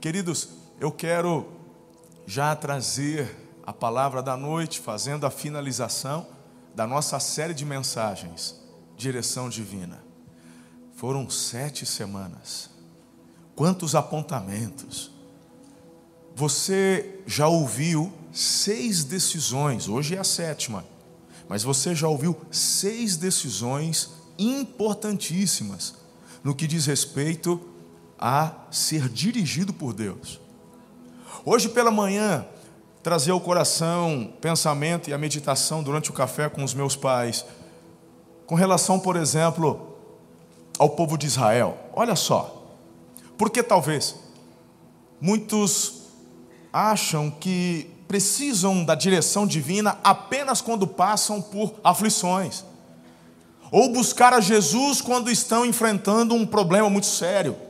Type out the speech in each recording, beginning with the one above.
Queridos, eu quero já trazer a palavra da noite, fazendo a finalização da nossa série de mensagens, Direção Divina. Foram sete semanas. Quantos apontamentos. Você já ouviu seis decisões, hoje é a sétima, mas você já ouviu seis decisões importantíssimas no que diz respeito a ser dirigido por Deus. Hoje pela manhã, trazer ao coração, pensamento e a meditação durante o café com os meus pais, com relação, por exemplo, ao povo de Israel. Olha só, porque talvez muitos acham que precisam da direção divina apenas quando passam por aflições, ou buscar a Jesus quando estão enfrentando um problema muito sério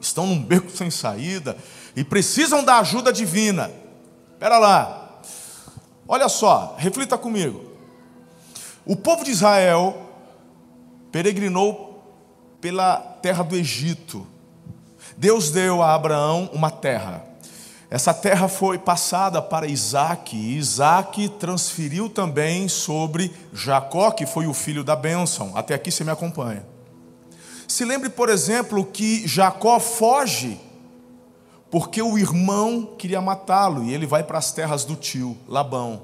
estão num beco sem saída e precisam da ajuda divina. Espera lá. Olha só, reflita comigo. O povo de Israel peregrinou pela terra do Egito. Deus deu a Abraão uma terra. Essa terra foi passada para Isaac, e Isaac transferiu também sobre Jacó, que foi o filho da bênção. Até aqui você me acompanha. Se lembre, por exemplo, que Jacó foge porque o irmão queria matá-lo e ele vai para as terras do tio, Labão.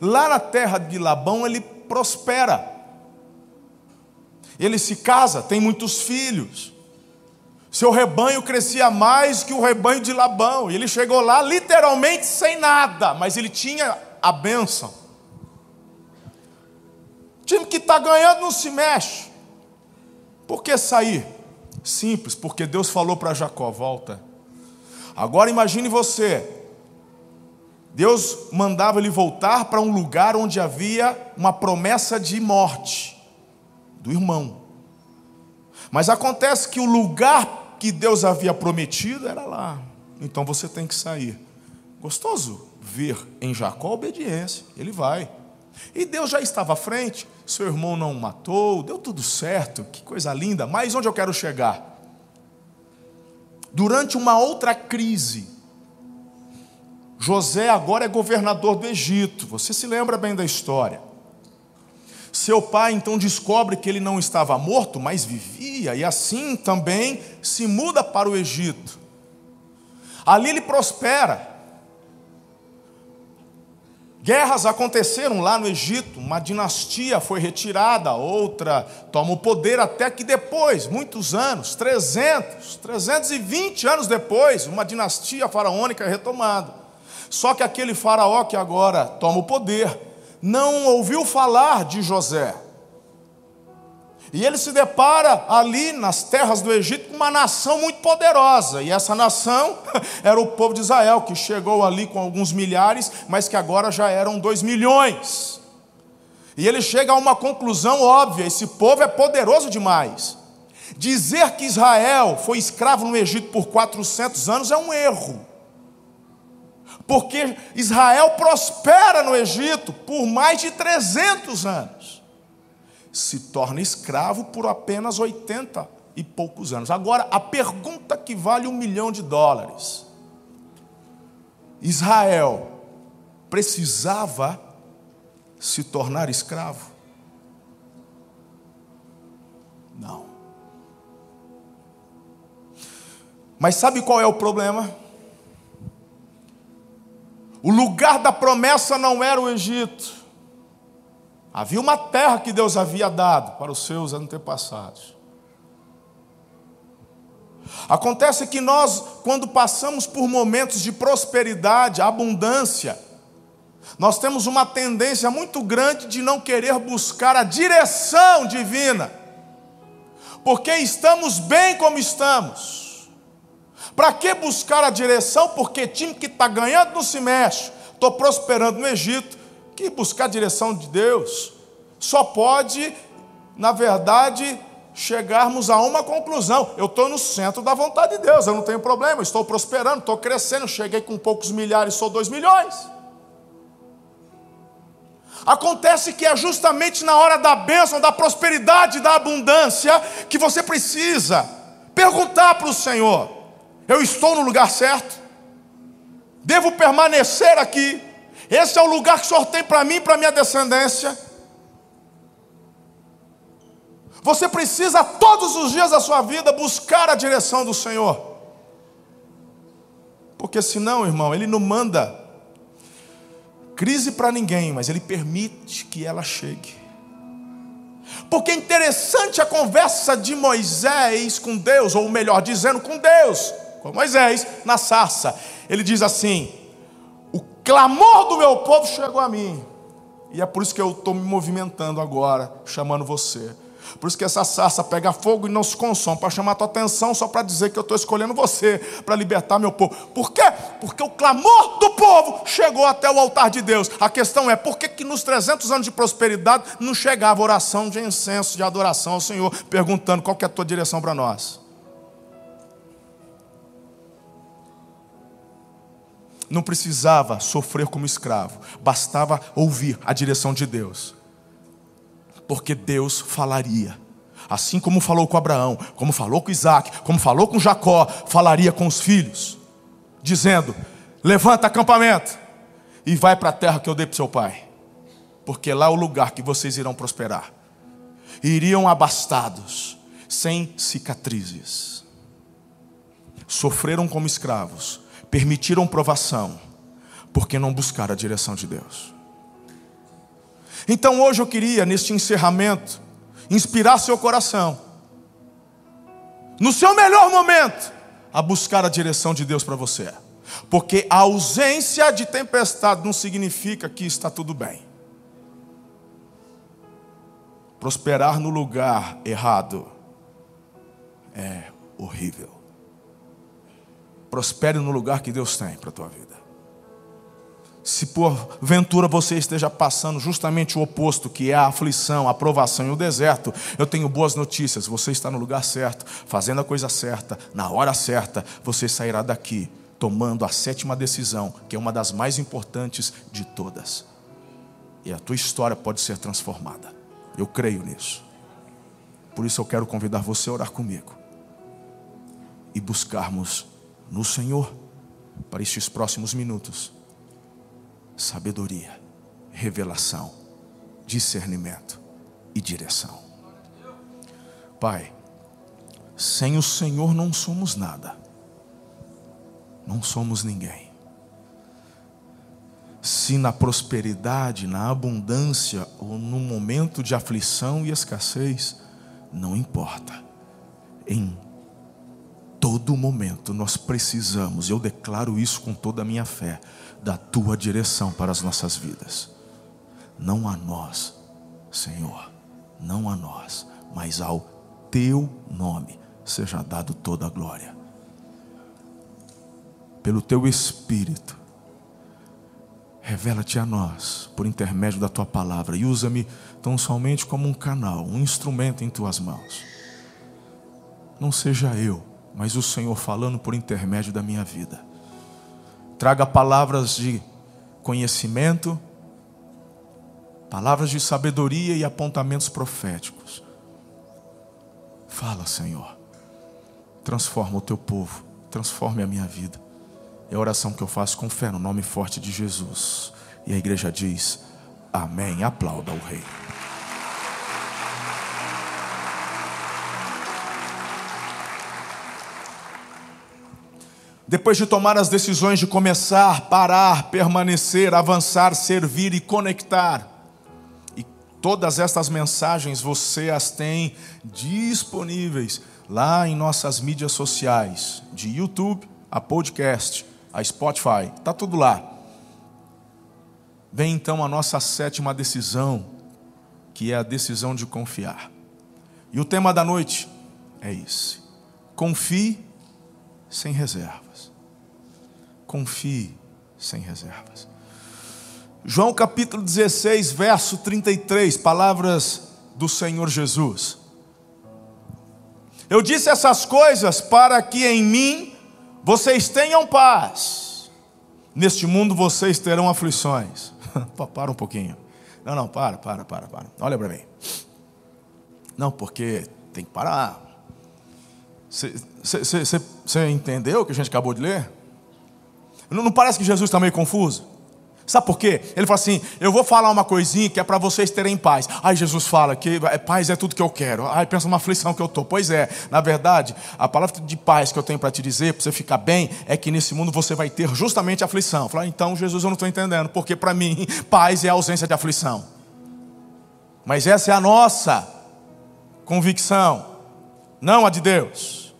Lá na terra de Labão ele prospera. Ele se casa, tem muitos filhos. Seu rebanho crescia mais que o rebanho de Labão. E ele chegou lá literalmente sem nada, mas ele tinha a bênção. O time que está ganhando não se mexe. Por que sair? Simples, porque Deus falou para Jacó: volta. Agora imagine você. Deus mandava ele voltar para um lugar onde havia uma promessa de morte do irmão. Mas acontece que o lugar que Deus havia prometido era lá. Então você tem que sair. Gostoso ver em Jacó obediência. Ele vai. E Deus já estava à frente, seu irmão não o matou, deu tudo certo, que coisa linda. Mas onde eu quero chegar? Durante uma outra crise, José agora é governador do Egito. Você se lembra bem da história? Seu pai então descobre que ele não estava morto, mas vivia, e assim também se muda para o Egito. Ali ele prospera. Guerras aconteceram lá no Egito, uma dinastia foi retirada, outra toma o poder, até que depois, muitos anos, 300, 320 anos depois, uma dinastia faraônica é retomada. Só que aquele faraó que agora toma o poder, não ouviu falar de José, e ele se depara ali nas terras do Egito com uma nação muito poderosa. E essa nação era o povo de Israel, que chegou ali com alguns milhares, mas que agora já eram dois milhões. E ele chega a uma conclusão óbvia: esse povo é poderoso demais. Dizer que Israel foi escravo no Egito por 400 anos é um erro. Porque Israel prospera no Egito por mais de 300 anos se torna escravo por apenas 80 e poucos anos. Agora, a pergunta que vale um milhão de dólares: Israel precisava se tornar escravo? Não. Mas sabe qual é o problema? O lugar da promessa não era o Egito. Havia uma terra que Deus havia dado para os seus antepassados. Acontece que nós, quando passamos por momentos de prosperidade, abundância, nós temos uma tendência muito grande de não querer buscar a direção divina, porque estamos bem como estamos. Para que buscar a direção? Porque time que está ganhando não se mexe. Estou prosperando no Egito, que buscar a direção de Deus só pode, na verdade, chegarmos a uma conclusão. Eu estou no centro da vontade de Deus, eu não tenho problema, estou prosperando, estou crescendo, cheguei com poucos milhares, sou dois milhões. Acontece que é justamente na hora da bênção, da prosperidade, da abundância, que você precisa perguntar para o Senhor: eu estou no lugar certo? Devo permanecer aqui? Esse é o lugar que o Senhor tem para mim e para minha descendência? Você precisa todos os dias da sua vida buscar a direção do Senhor. Porque senão, irmão, ele não manda crise para ninguém, mas ele permite que ela chegue. Porque é interessante a conversa de Moisés com Deus, ou melhor dizendo, com Deus, com Moisés na sarça. Ele diz assim: clamor do meu povo chegou a mim, e é por isso que eu estou me movimentando agora, chamando você. Por isso que essa sarça pega fogo e não se consome, para chamar a tua atenção, só para dizer que eu estou escolhendo você para libertar meu povo. Por quê? Porque o clamor do povo chegou até o altar de Deus. A questão é, por que, que nos 300 anos de prosperidade não chegava oração de incenso, de adoração ao Senhor, perguntando qual é a tua direção para nós? Não precisava sofrer como escravo, bastava ouvir a direção de Deus porque Deus falaria. Assim como falou com Abraão, como falou com Isaac, como falou com Jacó, falaria com os filhos, dizendo: Levanta acampamento e vai para a terra que eu dei para seu pai, porque lá é o lugar que vocês irão prosperar. Iriam abastados, sem cicatrizes. Sofreram como escravos, permitiram provação, porque não buscaram a direção de Deus. Então hoje eu queria, neste encerramento, inspirar seu coração, no seu melhor momento, a buscar a direção de Deus para você. Porque a ausência de tempestade não significa que está tudo bem. Prosperar no lugar errado é horrível. Prospere no lugar que Deus tem para a tua vida. Se porventura você esteja passando justamente o oposto, que é a aflição, a provação e o deserto, eu tenho boas notícias. Você está no lugar certo, fazendo a coisa certa, na hora certa, você sairá daqui tomando a sétima decisão, que é uma das mais importantes de todas. E a tua história pode ser transformada. Eu creio nisso. Por isso eu quero convidar você a orar comigo e buscarmos no Senhor para estes próximos minutos sabedoria, revelação, discernimento e direção. Pai, sem o Senhor não somos nada, não somos ninguém. Se na prosperidade, na abundância ou no momento de aflição e escassez, não importa. Em todo momento nós precisamos, eu declaro isso com toda a minha fé, da tua direção para as nossas vidas. Não a nós, Senhor, não a nós, mas ao teu nome seja dado toda a glória. Pelo teu Espírito, revela-te a nós por intermédio da tua palavra e usa-me tão somente como um canal, um instrumento em tuas mãos. Não seja eu, mas o Senhor falando por intermédio da minha vida traga palavras de conhecimento, palavras de sabedoria e apontamentos proféticos. Fala, Senhor. Transforma o teu povo, transforme a minha vida. É a oração que eu faço com fé no nome forte de Jesus. E a igreja diz: Amém. Aplauda o Rei. Depois de tomar as decisões de começar, parar, permanecer, avançar, servir e conectar, e todas estas mensagens você as tem disponíveis lá em nossas mídias sociais, de YouTube a podcast, a Spotify, está tudo lá. Vem então a nossa sétima decisão, que é a decisão de confiar. E o tema da noite é esse: confie sem reserva confie sem reservas. João capítulo 16, verso 33, palavras do Senhor Jesus. Eu disse essas coisas para que em mim vocês tenham paz. Neste mundo vocês terão aflições. para um pouquinho. Não, não, para, para, para, para. Olha para mim. Não, porque tem que parar. Você entendeu o que a gente acabou de ler? Não, não parece que Jesus está meio confuso? Sabe por quê? Ele fala assim: Eu vou falar uma coisinha que é para vocês terem paz. Aí Jesus fala que é, paz é tudo que eu quero. Aí pensa uma aflição que eu estou. Pois é, na verdade, a palavra de paz que eu tenho para te dizer, para você ficar bem, é que nesse mundo você vai ter justamente aflição. Fala, então Jesus, eu não estou entendendo, porque para mim, paz é a ausência de aflição. Mas essa é a nossa convicção, não a de Deus.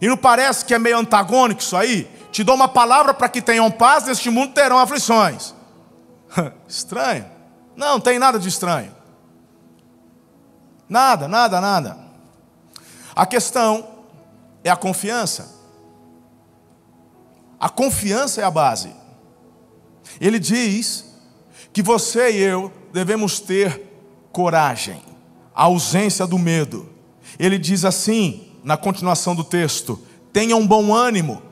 E não parece que é meio antagônico isso aí? Te dou uma palavra para que tenham paz, neste mundo terão aflições. estranho? Não, não tem nada de estranho. Nada, nada, nada. A questão é a confiança. A confiança é a base. Ele diz que você e eu devemos ter coragem, a ausência do medo. Ele diz assim, na continuação do texto: tenha um bom ânimo,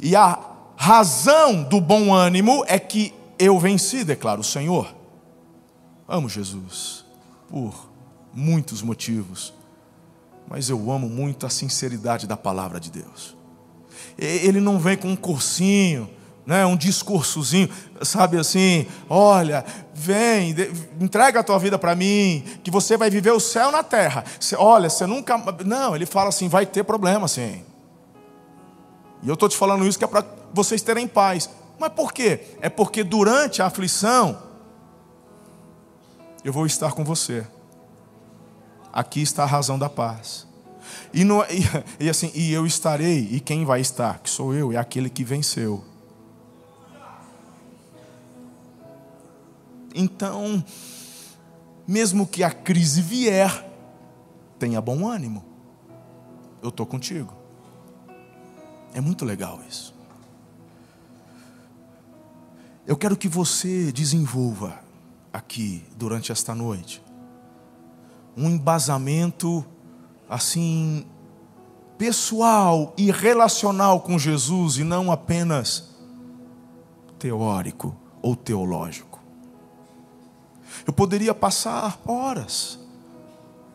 e a razão do bom ânimo é que eu venci, declara o Senhor. Amo Jesus por muitos motivos, mas eu amo muito a sinceridade da palavra de Deus. Ele não vem com um cursinho, né, um discursozinho, sabe assim, olha, vem, entrega a tua vida para mim, que você vai viver o céu na terra. olha, você nunca. Não, ele fala assim, vai ter problema sim. E eu estou te falando isso que é para vocês terem paz. Mas por quê? É porque durante a aflição, eu vou estar com você. Aqui está a razão da paz. E, no, e, e, assim, e eu estarei, e quem vai estar? Que sou eu, é aquele que venceu. Então, mesmo que a crise vier, tenha bom ânimo. Eu estou contigo. É muito legal isso. Eu quero que você desenvolva aqui durante esta noite um embasamento assim pessoal e relacional com Jesus e não apenas teórico ou teológico. Eu poderia passar horas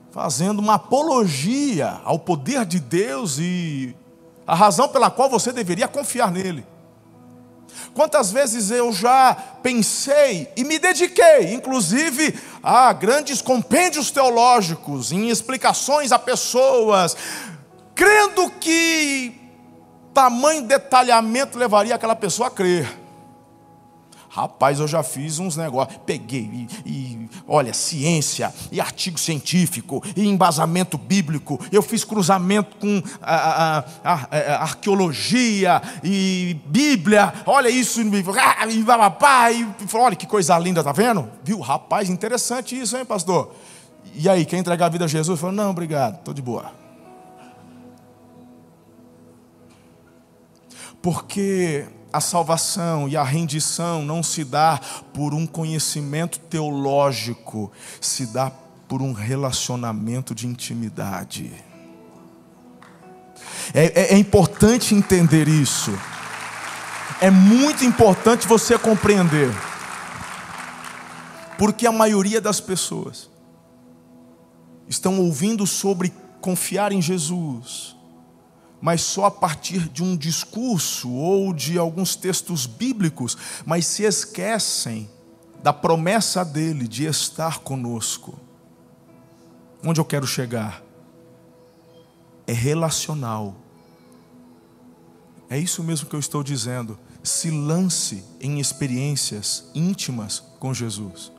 fazendo uma apologia ao poder de Deus e a razão pela qual você deveria confiar nele. Quantas vezes eu já pensei e me dediquei, inclusive, a grandes compêndios teológicos, em explicações a pessoas, crendo que tamanho detalhamento levaria aquela pessoa a crer. Rapaz, eu já fiz uns negócios. Peguei e, e, olha, ciência, e artigo científico, e embasamento bíblico. Eu fiz cruzamento com a, a, a, arqueologia e Bíblia. Olha isso, e papá, e olha que coisa linda, tá vendo? Viu? Rapaz, interessante isso, hein, pastor? E aí, quer entregar a vida a Jesus? Falou, não, obrigado, estou de boa. Porque a salvação e a rendição não se dá por um conhecimento teológico, se dá por um relacionamento de intimidade. É, é, é importante entender isso. É muito importante você compreender. Porque a maioria das pessoas estão ouvindo sobre confiar em Jesus mas só a partir de um discurso ou de alguns textos bíblicos, mas se esquecem da promessa dele de estar conosco. Onde eu quero chegar? É relacional. É isso mesmo que eu estou dizendo. Se lance em experiências íntimas com Jesus.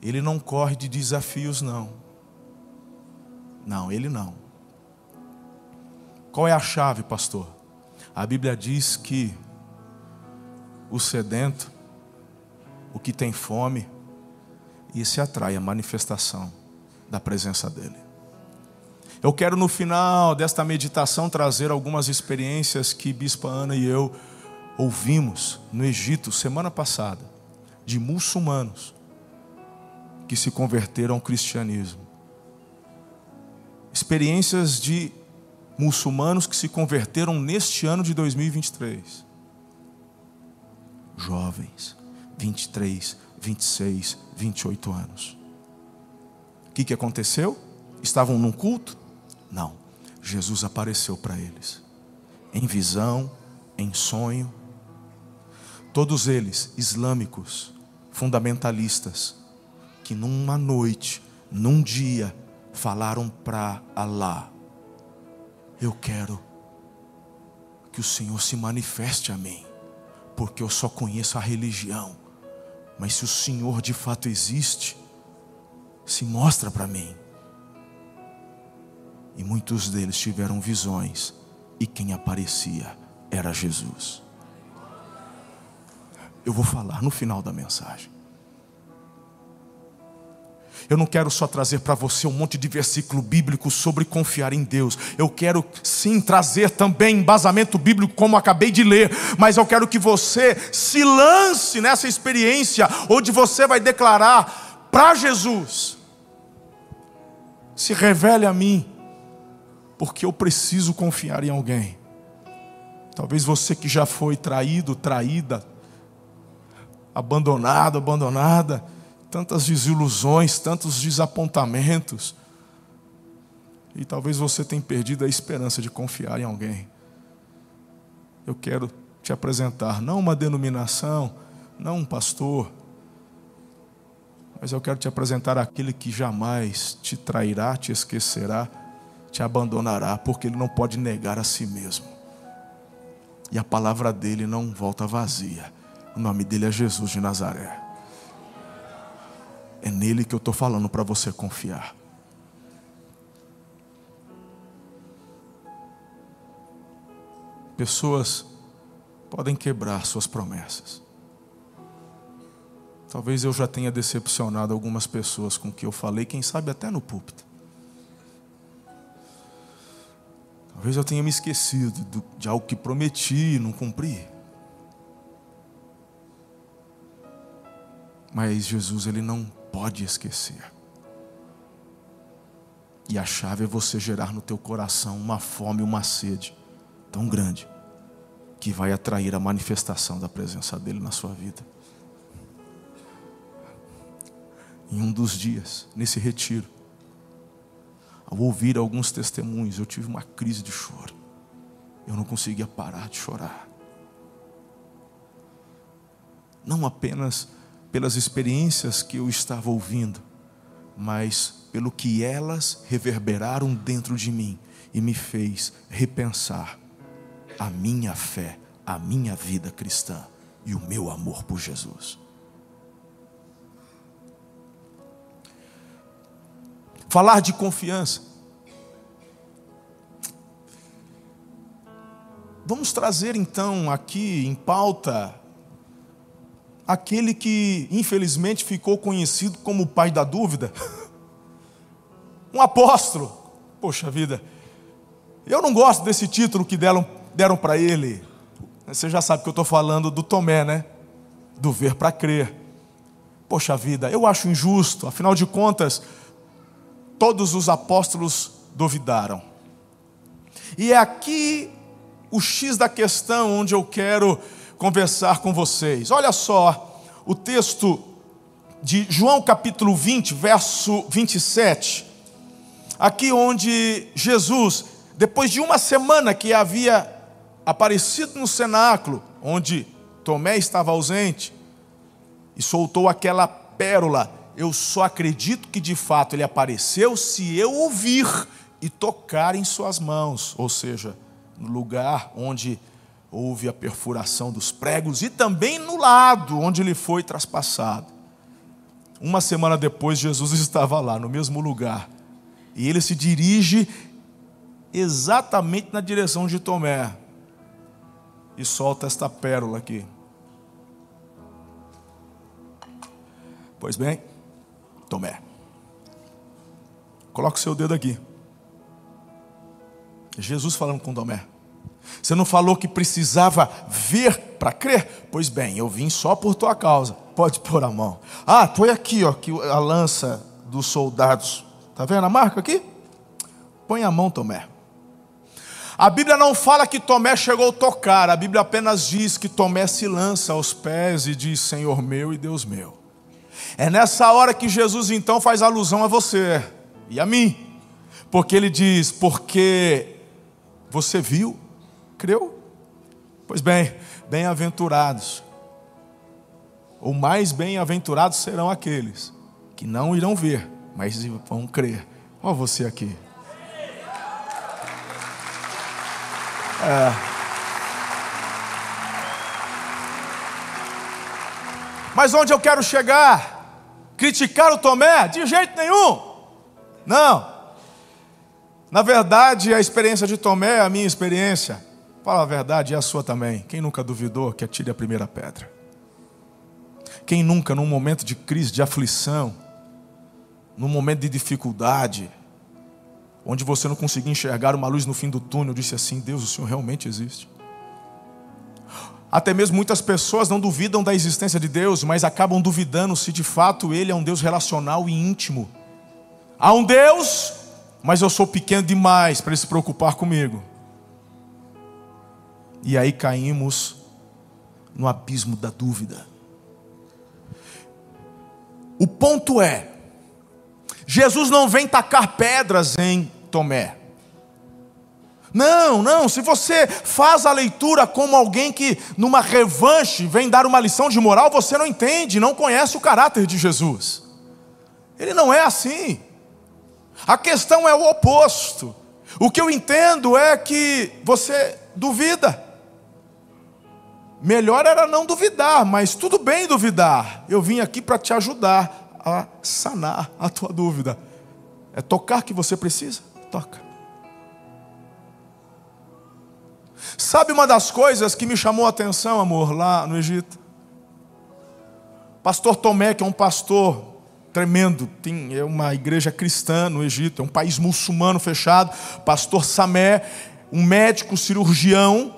Ele não corre de desafios, não. Não, ele não. Qual é a chave, pastor? A Bíblia diz que o sedento, o que tem fome, e se atrai a manifestação da presença dele. Eu quero no final desta meditação trazer algumas experiências que Bispa Ana e eu ouvimos no Egito semana passada, de muçulmanos que se converteram ao cristianismo experiências de muçulmanos que se converteram neste ano de 2023. Jovens, 23, 26, 28 anos. O que, que aconteceu? estavam num culto? Não. Jesus apareceu para eles, em visão, em sonho. Todos eles islâmicos, fundamentalistas, que numa noite, num dia, falaram para Alá: Eu quero que o Senhor se manifeste a mim, porque eu só conheço a religião, mas se o Senhor de fato existe, se mostra para mim. E muitos deles tiveram visões, e quem aparecia era Jesus. Eu vou falar no final da mensagem. Eu não quero só trazer para você um monte de versículo bíblico sobre confiar em Deus. Eu quero sim trazer também embasamento bíblico, como acabei de ler. Mas eu quero que você se lance nessa experiência, onde você vai declarar para Jesus: se revele a mim, porque eu preciso confiar em alguém. Talvez você que já foi traído, traída, abandonado, abandonada tantas desilusões, tantos desapontamentos. E talvez você tenha perdido a esperança de confiar em alguém. Eu quero te apresentar, não uma denominação, não um pastor, mas eu quero te apresentar aquele que jamais te trairá, te esquecerá, te abandonará, porque ele não pode negar a si mesmo. E a palavra dele não volta vazia. O nome dele é Jesus de Nazaré. É nele que eu estou falando para você confiar. Pessoas podem quebrar suas promessas. Talvez eu já tenha decepcionado algumas pessoas com o que eu falei, quem sabe até no púlpito. Talvez eu tenha me esquecido de algo que prometi e não cumpri. Mas Jesus, Ele não pode esquecer. E a chave é você gerar no teu coração uma fome, uma sede tão grande que vai atrair a manifestação da presença dele na sua vida. Em um dos dias, nesse retiro, ao ouvir alguns testemunhos, eu tive uma crise de choro. Eu não conseguia parar de chorar. Não apenas pelas experiências que eu estava ouvindo, mas pelo que elas reverberaram dentro de mim e me fez repensar a minha fé, a minha vida cristã e o meu amor por Jesus. Falar de confiança. Vamos trazer então aqui em pauta aquele que infelizmente ficou conhecido como o pai da dúvida, um apóstolo. Poxa vida, eu não gosto desse título que deram, deram para ele. Você já sabe que eu estou falando do Tomé, né? Do ver para crer. Poxa vida, eu acho injusto, afinal de contas, todos os apóstolos duvidaram. E é aqui o X da questão onde eu quero conversar com vocês. Olha só o texto de João capítulo 20, verso 27. Aqui onde Jesus, depois de uma semana que havia aparecido no cenáculo, onde Tomé estava ausente, e soltou aquela pérola. Eu só acredito que de fato ele apareceu se eu ouvir e tocar em suas mãos, ou seja, no lugar onde houve a perfuração dos pregos e também no lado onde ele foi traspassado. Uma semana depois, Jesus estava lá, no mesmo lugar, e ele se dirige exatamente na direção de Tomé e solta esta pérola aqui. Pois bem, Tomé, coloque o seu dedo aqui. Jesus falando com Tomé. Você não falou que precisava ver para crer? Pois bem, eu vim só por tua causa. Pode pôr a mão. Ah, põe aqui, ó, que a lança dos soldados. Tá vendo a marca aqui? Põe a mão, Tomé. A Bíblia não fala que Tomé chegou a tocar, a Bíblia apenas diz que Tomé se lança aos pés e diz: Senhor meu e Deus meu. É nessa hora que Jesus então faz alusão a você e a mim. Porque ele diz: Porque você viu, creu? Pois bem, bem-aventurados, ou mais bem-aventurados serão aqueles que não irão ver, mas vão crer. Olha você aqui. É. Mas onde eu quero chegar? Criticar o Tomé? De jeito nenhum. Não. Na verdade, a experiência de Tomé é a minha experiência. Fala a verdade, é a sua também. Quem nunca duvidou que atire a primeira pedra? Quem nunca, num momento de crise, de aflição, num momento de dificuldade, onde você não conseguia enxergar uma luz no fim do túnel, disse assim: Deus, o Senhor realmente existe. Até mesmo muitas pessoas não duvidam da existência de Deus, mas acabam duvidando se de fato Ele é um Deus relacional e íntimo. Há um Deus, mas eu sou pequeno demais para Ele se preocupar comigo. E aí caímos no abismo da dúvida. O ponto é, Jesus não vem tacar pedras em Tomé. Não, não, se você faz a leitura como alguém que, numa revanche, vem dar uma lição de moral, você não entende, não conhece o caráter de Jesus. Ele não é assim. A questão é o oposto. O que eu entendo é que você duvida. Melhor era não duvidar, mas tudo bem duvidar. Eu vim aqui para te ajudar a sanar a tua dúvida. É tocar que você precisa? Toca. Sabe uma das coisas que me chamou a atenção, amor, lá no Egito? Pastor Tomé, que é um pastor tremendo, tem é uma igreja cristã no Egito, é um país muçulmano fechado. Pastor Samé, um médico cirurgião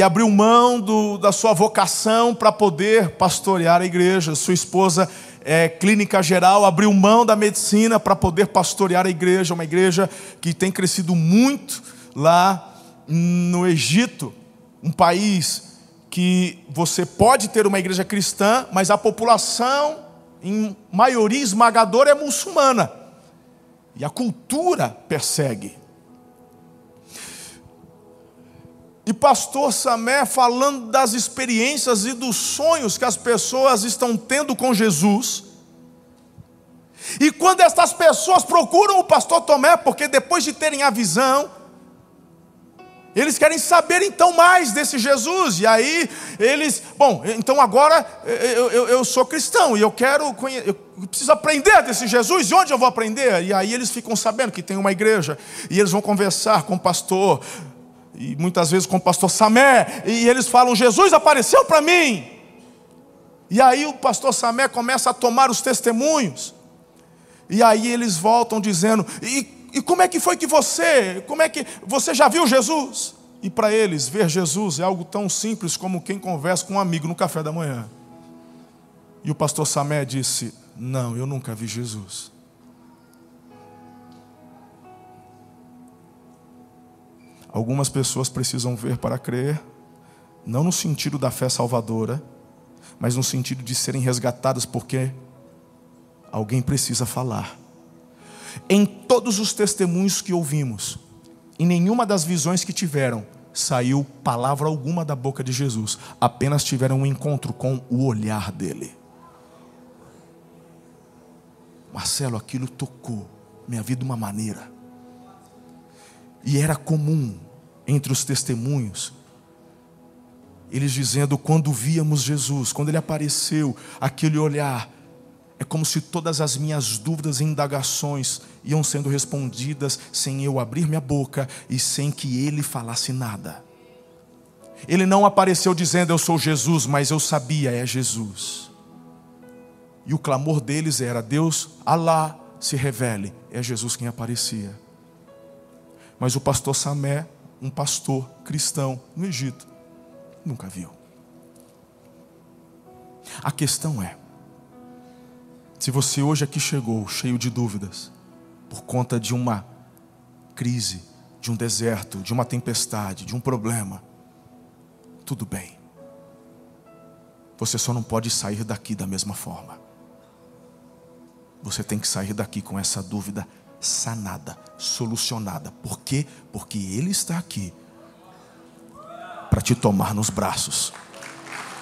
que abriu mão do, da sua vocação para poder pastorear a igreja. Sua esposa é clínica geral, abriu mão da medicina para poder pastorear a igreja, uma igreja que tem crescido muito lá no Egito, um país que você pode ter uma igreja cristã, mas a população, em maioria esmagadora, é muçulmana. E a cultura persegue. E pastor Samé falando das experiências e dos sonhos que as pessoas estão tendo com Jesus. E quando estas pessoas procuram o pastor Tomé, porque depois de terem a visão, eles querem saber então mais desse Jesus. E aí eles, bom, então agora eu, eu, eu sou cristão e eu quero eu preciso aprender desse Jesus. E onde eu vou aprender? E aí eles ficam sabendo que tem uma igreja e eles vão conversar com o pastor e muitas vezes com o pastor Samé e eles falam: Jesus apareceu para mim. E aí o pastor Samé começa a tomar os testemunhos. E aí eles voltam dizendo: e e como é que foi que você, como é que você já viu Jesus? E para eles, ver Jesus é algo tão simples como quem conversa com um amigo no café da manhã. E o pastor Samé disse: Não, eu nunca vi Jesus. Algumas pessoas precisam ver para crer, não no sentido da fé salvadora, mas no sentido de serem resgatadas porque alguém precisa falar. Em todos os testemunhos que ouvimos, em nenhuma das visões que tiveram, saiu palavra alguma da boca de Jesus, apenas tiveram um encontro com o olhar dele. Marcelo, aquilo tocou minha vida de uma maneira. E era comum entre os testemunhos, eles dizendo: quando víamos Jesus, quando ele apareceu, aquele olhar é como se todas as minhas dúvidas e indagações iam sendo respondidas sem eu abrir minha boca e sem que ele falasse nada. Ele não apareceu dizendo eu sou Jesus, mas eu sabia, é Jesus. E o clamor deles era: Deus, Alá, se revele. É Jesus quem aparecia. Mas o pastor Samé, um pastor cristão no Egito, nunca viu. A questão é: se você hoje aqui chegou cheio de dúvidas, por conta de uma crise, de um deserto, de uma tempestade, de um problema, tudo bem. Você só não pode sair daqui da mesma forma. Você tem que sair daqui com essa dúvida sanada, solucionada. Por quê? Porque Ele está aqui para te tomar nos braços.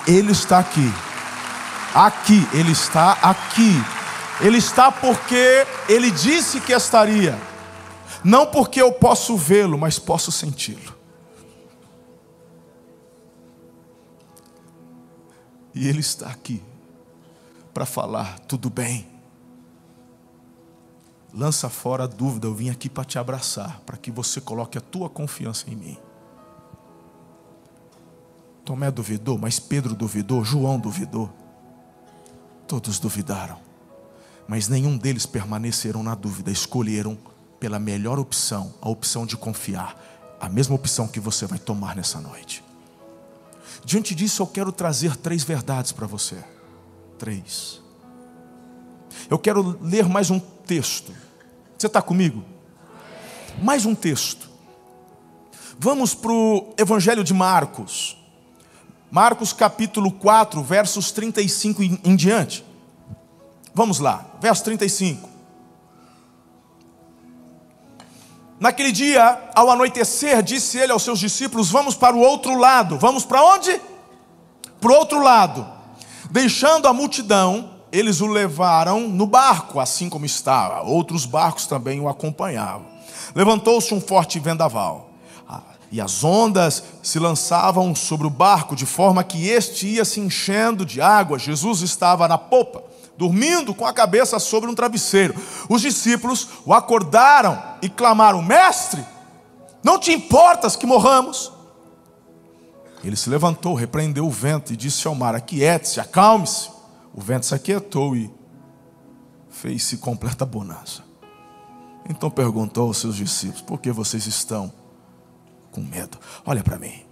Ele está aqui. Aqui, Ele está aqui. Ele está porque Ele disse que estaria. Não porque eu posso vê-lo, mas posso senti-lo. E Ele está aqui para falar: tudo bem. Lança fora a dúvida, eu vim aqui para te abraçar, para que você coloque a tua confiança em mim. Tomé duvidou, mas Pedro duvidou, João duvidou. Todos duvidaram, mas nenhum deles permaneceram na dúvida, escolheram pela melhor opção, a opção de confiar, a mesma opção que você vai tomar nessa noite. Diante disso, eu quero trazer três verdades para você. Três. Eu quero ler mais um texto. Você está comigo? Mais um texto. Vamos para o Evangelho de Marcos. Marcos capítulo 4, versos 35 em, em diante. Vamos lá, verso 35. Naquele dia, ao anoitecer, disse ele aos seus discípulos: Vamos para o outro lado. Vamos para onde? Para o outro lado. Deixando a multidão, eles o levaram no barco, assim como estava. Outros barcos também o acompanhavam. Levantou-se um forte vendaval, ah, e as ondas se lançavam sobre o barco, de forma que este ia se enchendo de água. Jesus estava na popa dormindo com a cabeça sobre um travesseiro. Os discípulos o acordaram e clamaram: Mestre, não te importas que morramos? Ele se levantou, repreendeu o vento e disse ao mar: Aquiete-se, acalme-se. O vento se aquietou e fez-se completa bonança. Então perguntou aos seus discípulos: Por que vocês estão com medo? Olha para mim.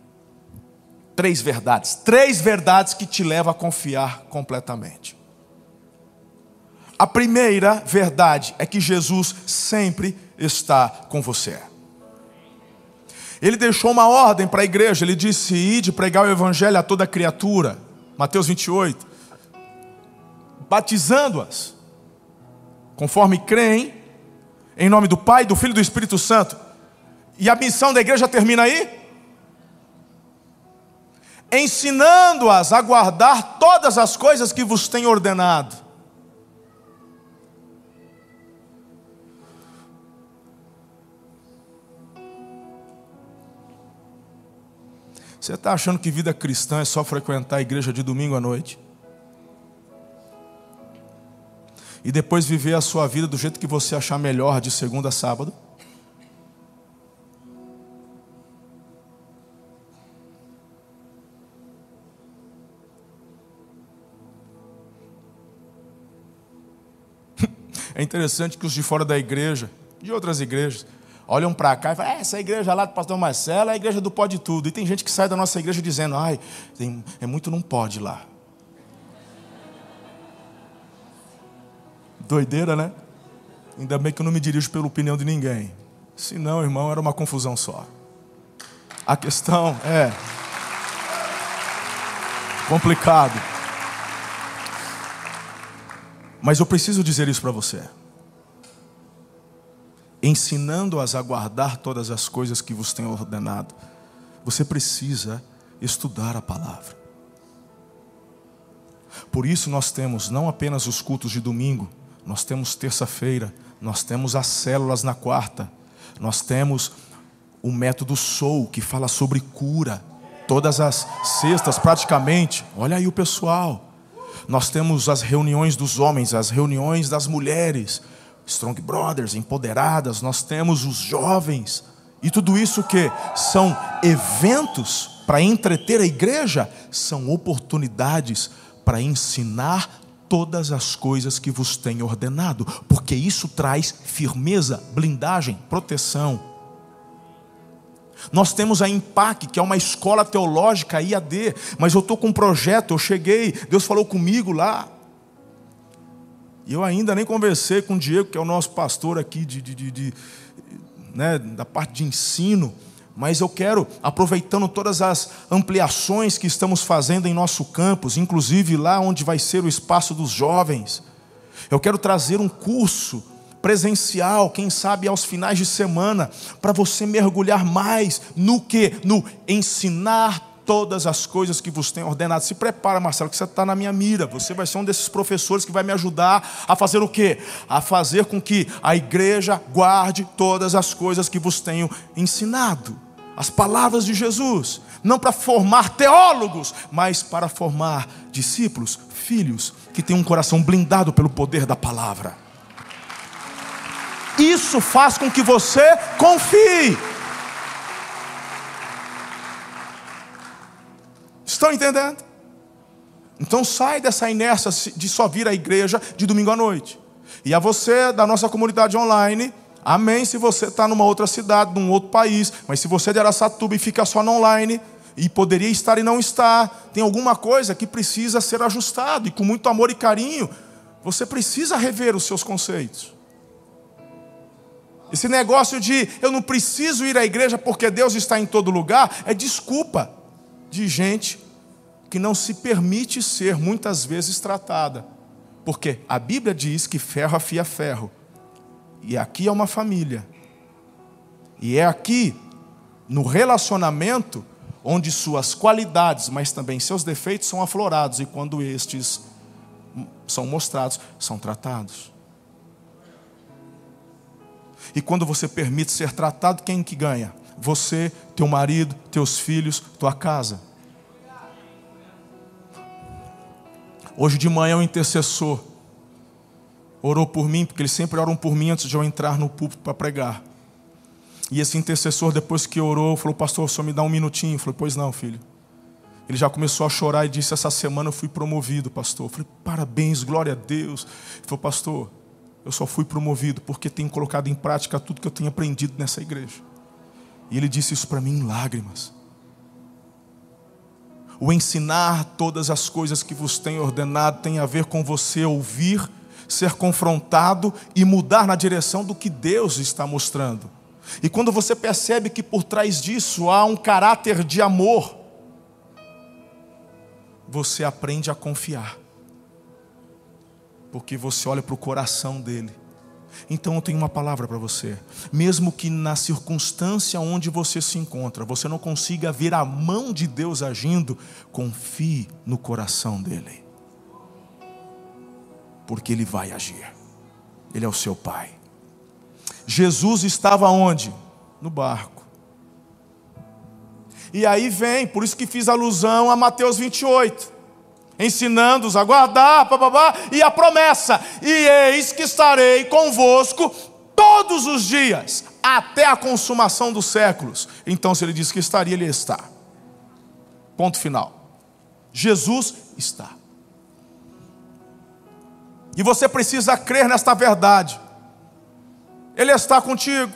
Três verdades, três verdades que te levam a confiar completamente. A primeira verdade é que Jesus sempre está com você. Ele deixou uma ordem para a igreja, ele disse: Ide pregar o evangelho a toda criatura. Mateus 28. Batizando-as, conforme creem, em nome do Pai, do Filho e do Espírito Santo. E a missão da igreja termina aí? Ensinando-as a guardar todas as coisas que vos tem ordenado. Você está achando que vida cristã é só frequentar a igreja de domingo à noite? E depois viver a sua vida do jeito que você achar melhor de segunda a sábado? É interessante que os de fora da igreja, de outras igrejas, olham para cá e falam: é, essa igreja lá do pastor Marcelo é a igreja do pode tudo. E tem gente que sai da nossa igreja dizendo: ai, tem, é muito não pode lá. Doideira, né? Ainda bem que eu não me dirijo pela opinião de ninguém. Se não, irmão, era uma confusão só. A questão é complicado. Mas eu preciso dizer isso para você ensinando-as a guardar todas as coisas que vos tenho ordenado. Você precisa estudar a palavra. Por isso nós temos não apenas os cultos de domingo, nós temos terça-feira, nós temos as células na quarta, nós temos o método Soul que fala sobre cura, todas as sextas praticamente. Olha aí o pessoal. Nós temos as reuniões dos homens, as reuniões das mulheres, Strong Brothers, empoderadas, nós temos os jovens, e tudo isso que são eventos para entreter a igreja, são oportunidades para ensinar todas as coisas que vos tenho ordenado, porque isso traz firmeza, blindagem, proteção. Nós temos a IMPAC, que é uma escola teológica IAD, mas eu estou com um projeto, eu cheguei, Deus falou comigo lá, e eu ainda nem conversei com o Diego, que é o nosso pastor aqui de, de, de, de né, da parte de ensino. Mas eu quero, aproveitando todas as ampliações que estamos fazendo em nosso campus, inclusive lá onde vai ser o espaço dos jovens, eu quero trazer um curso presencial, quem sabe aos finais de semana, para você mergulhar mais no que? No ensinar todas as coisas que vos tenho ordenado. Se prepara, Marcelo, que você está na minha mira. Você vai ser um desses professores que vai me ajudar a fazer o quê? A fazer com que a igreja guarde todas as coisas que vos tenho ensinado. As palavras de Jesus, não para formar teólogos, mas para formar discípulos, filhos que têm um coração blindado pelo poder da palavra. Isso faz com que você confie. Estão entendendo? Então sai dessa inércia de só vir à igreja de domingo à noite. E a você da nossa comunidade online, amém se você está numa outra cidade, num outro país, mas se você é de Araçatuba e fica só no online, e poderia estar e não está, tem alguma coisa que precisa ser ajustado, e com muito amor e carinho, você precisa rever os seus conceitos. Esse negócio de eu não preciso ir à igreja porque Deus está em todo lugar é desculpa de gente que não se permite ser muitas vezes tratada. Porque a Bíblia diz que ferro afia ferro. E aqui é uma família. E é aqui, no relacionamento, onde suas qualidades, mas também seus defeitos são aflorados. E quando estes são mostrados, são tratados. E quando você permite ser tratado, quem que ganha? Você, teu marido, teus filhos, tua casa. Hoje de manhã o intercessor orou por mim, porque eles sempre oram por mim antes de eu entrar no púlpito para pregar. E esse intercessor, depois que orou, falou: Pastor, só me dá um minutinho. Eu falei: Pois não, filho. Ele já começou a chorar e disse: Essa semana eu fui promovido, pastor. Eu falei: Parabéns, glória a Deus. Ele falou: Pastor, eu só fui promovido porque tenho colocado em prática tudo que eu tenho aprendido nessa igreja. E ele disse isso para mim em lágrimas o ensinar todas as coisas que vos tenho ordenado tem a ver com você ouvir, ser confrontado e mudar na direção do que Deus está mostrando. E quando você percebe que por trás disso há um caráter de amor, você aprende a confiar, porque você olha para o coração dele então eu tenho uma palavra para você. Mesmo que na circunstância onde você se encontra, você não consiga ver a mão de Deus agindo, confie no coração dele. Porque ele vai agir. Ele é o seu pai. Jesus estava onde? No barco. E aí vem, por isso que fiz alusão a Mateus 28 ensinando-os a guardar, bababá, e a promessa: e eis que estarei convosco todos os dias, até a consumação dos séculos. Então, se ele diz que estaria, ele está. Ponto final. Jesus está. E você precisa crer nesta verdade. Ele está contigo.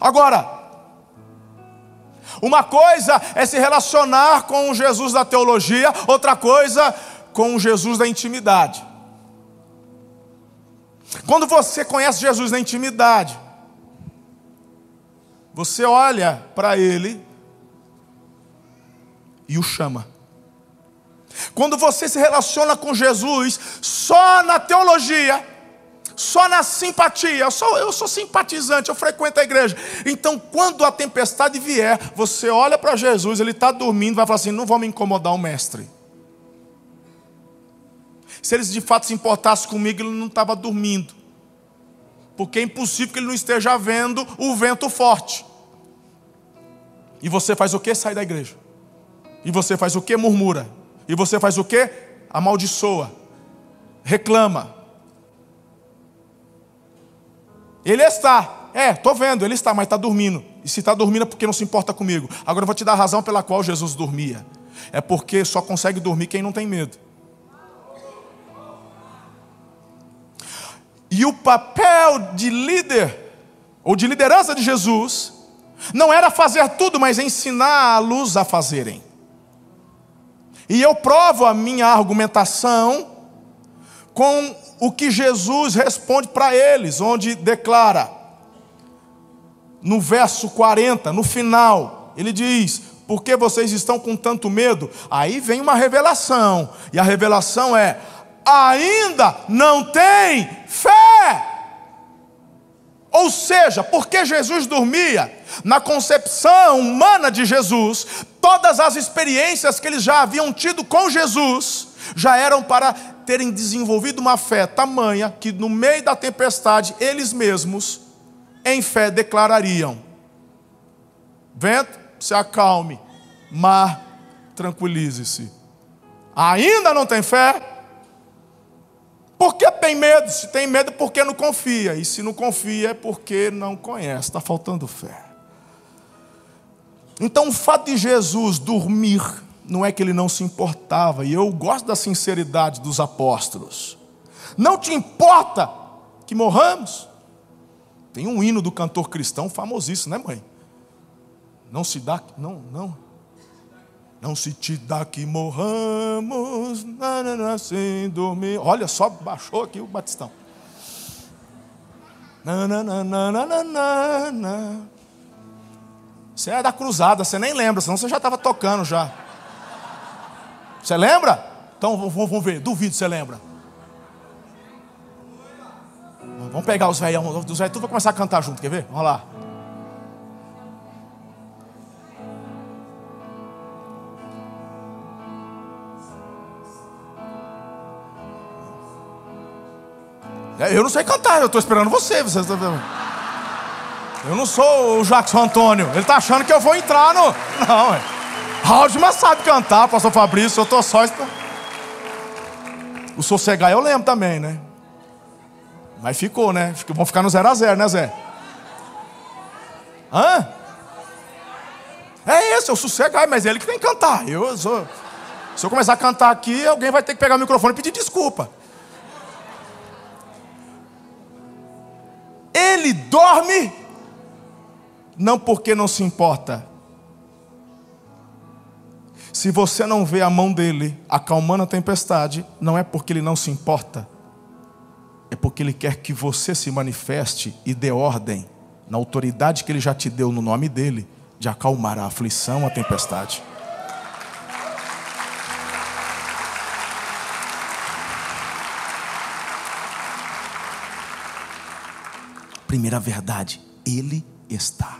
Agora, uma coisa é se relacionar com o Jesus da teologia, outra coisa com o Jesus da intimidade. Quando você conhece Jesus na intimidade, você olha para ele e o chama. Quando você se relaciona com Jesus só na teologia, só na simpatia. Eu sou, eu sou simpatizante, eu frequento a igreja. Então, quando a tempestade vier, você olha para Jesus, ele está dormindo, vai falar assim: não vou me incomodar o mestre. Se eles de fato se importassem comigo, ele não estava dormindo. Porque é impossível que ele não esteja vendo o vento forte. E você faz o que? Sai da igreja. E você faz o que? Murmura. E você faz o que? Amaldiçoa. Reclama Ele está. É, estou vendo, ele está, mas está dormindo. E se está dormindo é porque não se importa comigo. Agora eu vou te dar a razão pela qual Jesus dormia. É porque só consegue dormir quem não tem medo. E o papel de líder, ou de liderança de Jesus, não era fazer tudo, mas ensiná-los a fazerem. E eu provo a minha argumentação com o que Jesus responde para eles, onde declara, no verso 40, no final, ele diz: Por que vocês estão com tanto medo? Aí vem uma revelação, e a revelação é: ainda não tem fé. Ou seja, porque Jesus dormia, na concepção humana de Jesus, todas as experiências que eles já haviam tido com Jesus já eram para terem desenvolvido uma fé tamanha que no meio da tempestade eles mesmos, em fé, declarariam: Vento, se acalme, mar, tranquilize-se. Ainda não tem fé? Por que tem medo? Se tem medo, porque não confia. E se não confia, é porque não conhece. Está faltando fé. Então, o fato de Jesus dormir, não é que ele não se importava. E eu gosto da sinceridade dos apóstolos. Não te importa que morramos? Tem um hino do cantor cristão famosíssimo, né, mãe? Não se dá, não, não. Não se te dá que morramos, nanana, sem dormir. Olha só, baixou aqui o batistão. Você é da cruzada, você nem lembra, senão você já estava tocando já. Você lembra? Então vamos ver, duvido você lembra. Vamos pegar os velhos, os velhos, tudo vai começar a cantar junto, quer ver? Vamos lá. Eu não sei cantar, eu estou esperando você. você vendo? Eu não sou o Jackson Antônio. Ele está achando que eu vou entrar no. Não, é. Aldima sabe cantar, pastor Fabrício, eu estou só. O sossegar eu lembro também, né? Mas ficou, né? Vão ficar no 0 a 0 né, Zé? Hã? É esse, o sossegar, mas é ele que tem que cantar. Eu sou. Se eu começar a cantar aqui, alguém vai ter que pegar o microfone e pedir desculpa. Ele dorme, não porque não se importa. Se você não vê a mão dele acalmando a tempestade, não é porque ele não se importa, é porque ele quer que você se manifeste e dê ordem, na autoridade que ele já te deu no nome dele, de acalmar a aflição, a tempestade. Primeira verdade, Ele está.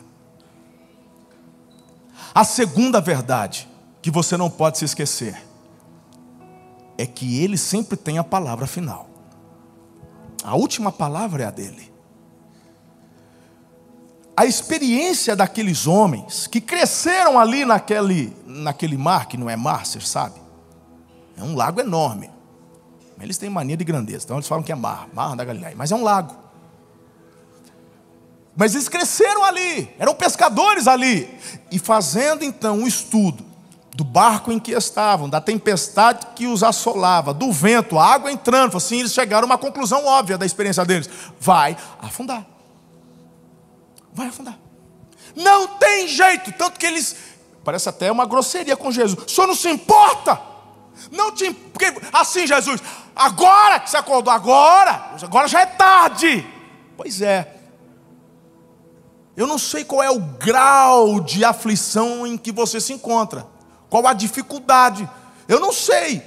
A segunda verdade, que você não pode se esquecer, é que Ele sempre tem a palavra final. A última palavra é a dele. A experiência daqueles homens que cresceram ali naquele, naquele mar, que não é mar, você sabe? É um lago enorme. Eles têm mania de grandeza, então eles falam que é mar, mar da Galileia, mas é um lago. Mas eles cresceram ali, eram pescadores ali. E fazendo então um estudo do barco em que estavam, da tempestade que os assolava, do vento, a água entrando, assim eles chegaram a uma conclusão óbvia da experiência deles: vai afundar. Vai afundar. Não tem jeito, tanto que eles parece até uma grosseria com Jesus. O senhor não se importa? Não te porque assim Jesus, agora que você acordou agora, agora já é tarde. Pois é, eu não sei qual é o grau de aflição em que você se encontra, qual a dificuldade. Eu não sei.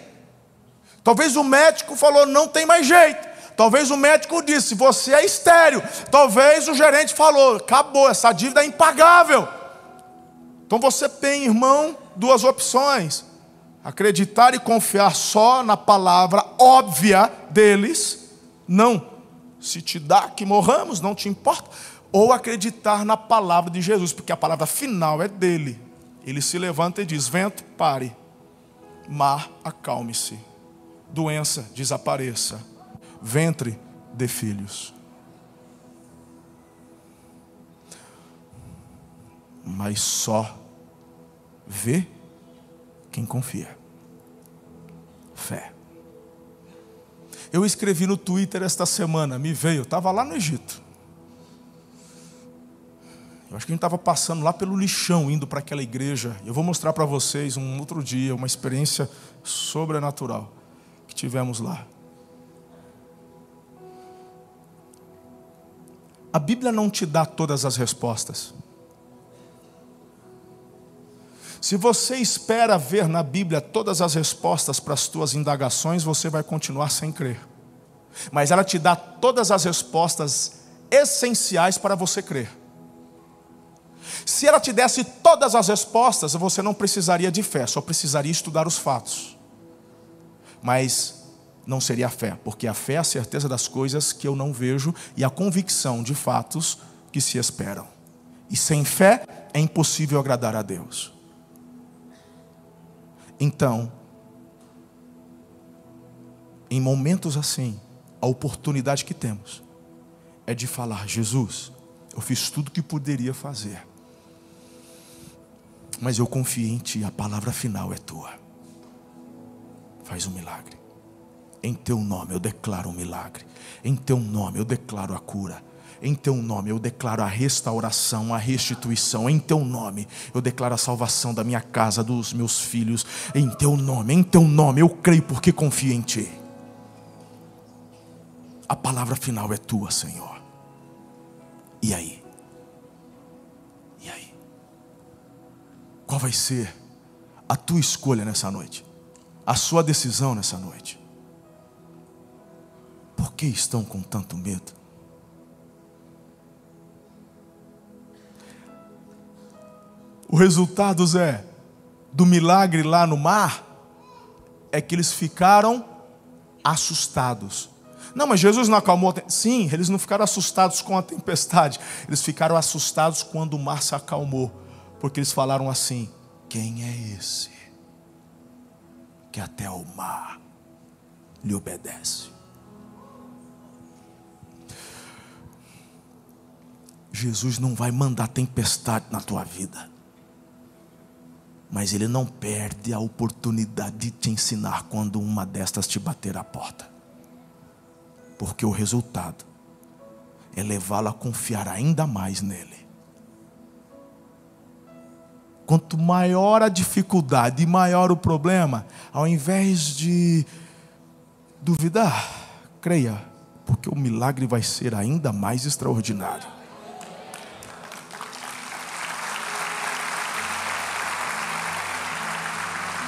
Talvez o médico falou: não tem mais jeito. Talvez o médico disse: você é estéreo. Talvez o gerente falou: acabou, essa dívida é impagável. Então você tem, irmão, duas opções: acreditar e confiar só na palavra óbvia deles. Não, se te dá que morramos, não te importa ou acreditar na palavra de Jesus, porque a palavra final é dele. Ele se levanta e diz: Vento, pare, mar, acalme-se, doença, desapareça, ventre, dê filhos. Mas só vê quem confia. Fé. Eu escrevi no Twitter esta semana, me veio, estava lá no Egito. Eu acho que a gente estava passando lá pelo lixão, indo para aquela igreja. Eu vou mostrar para vocês um outro dia, uma experiência sobrenatural que tivemos lá. A Bíblia não te dá todas as respostas. Se você espera ver na Bíblia todas as respostas para as tuas indagações, você vai continuar sem crer. Mas ela te dá todas as respostas essenciais para você crer. Se ela te desse todas as respostas, você não precisaria de fé, só precisaria estudar os fatos. Mas não seria a fé, porque a fé é a certeza das coisas que eu não vejo e a convicção de fatos que se esperam. E sem fé é impossível agradar a Deus. Então, em momentos assim, a oportunidade que temos é de falar: Jesus, eu fiz tudo que poderia fazer, mas eu confio em Ti, a palavra final é Tua. Faz um milagre. Em Teu nome eu declaro um milagre. Em Teu nome eu declaro a cura. Em teu nome eu declaro a restauração, a restituição. Em teu nome eu declaro a salvação da minha casa, dos meus filhos. Em teu nome, em teu nome eu creio porque confio em ti. A palavra final é tua, Senhor. E aí? Qual vai ser a tua escolha nessa noite? A sua decisão nessa noite? Por que estão com tanto medo? O resultado, Zé, do milagre lá no mar, é que eles ficaram assustados. Não, mas Jesus não acalmou. Sim, eles não ficaram assustados com a tempestade. Eles ficaram assustados quando o mar se acalmou. Porque eles falaram assim: Quem é esse que até o mar lhe obedece? Jesus não vai mandar tempestade na tua vida. Mas ele não perde a oportunidade de te ensinar quando uma destas te bater a porta porque o resultado é levá-lo a confiar ainda mais nele. Quanto maior a dificuldade e maior o problema, ao invés de duvidar, creia, porque o milagre vai ser ainda mais extraordinário.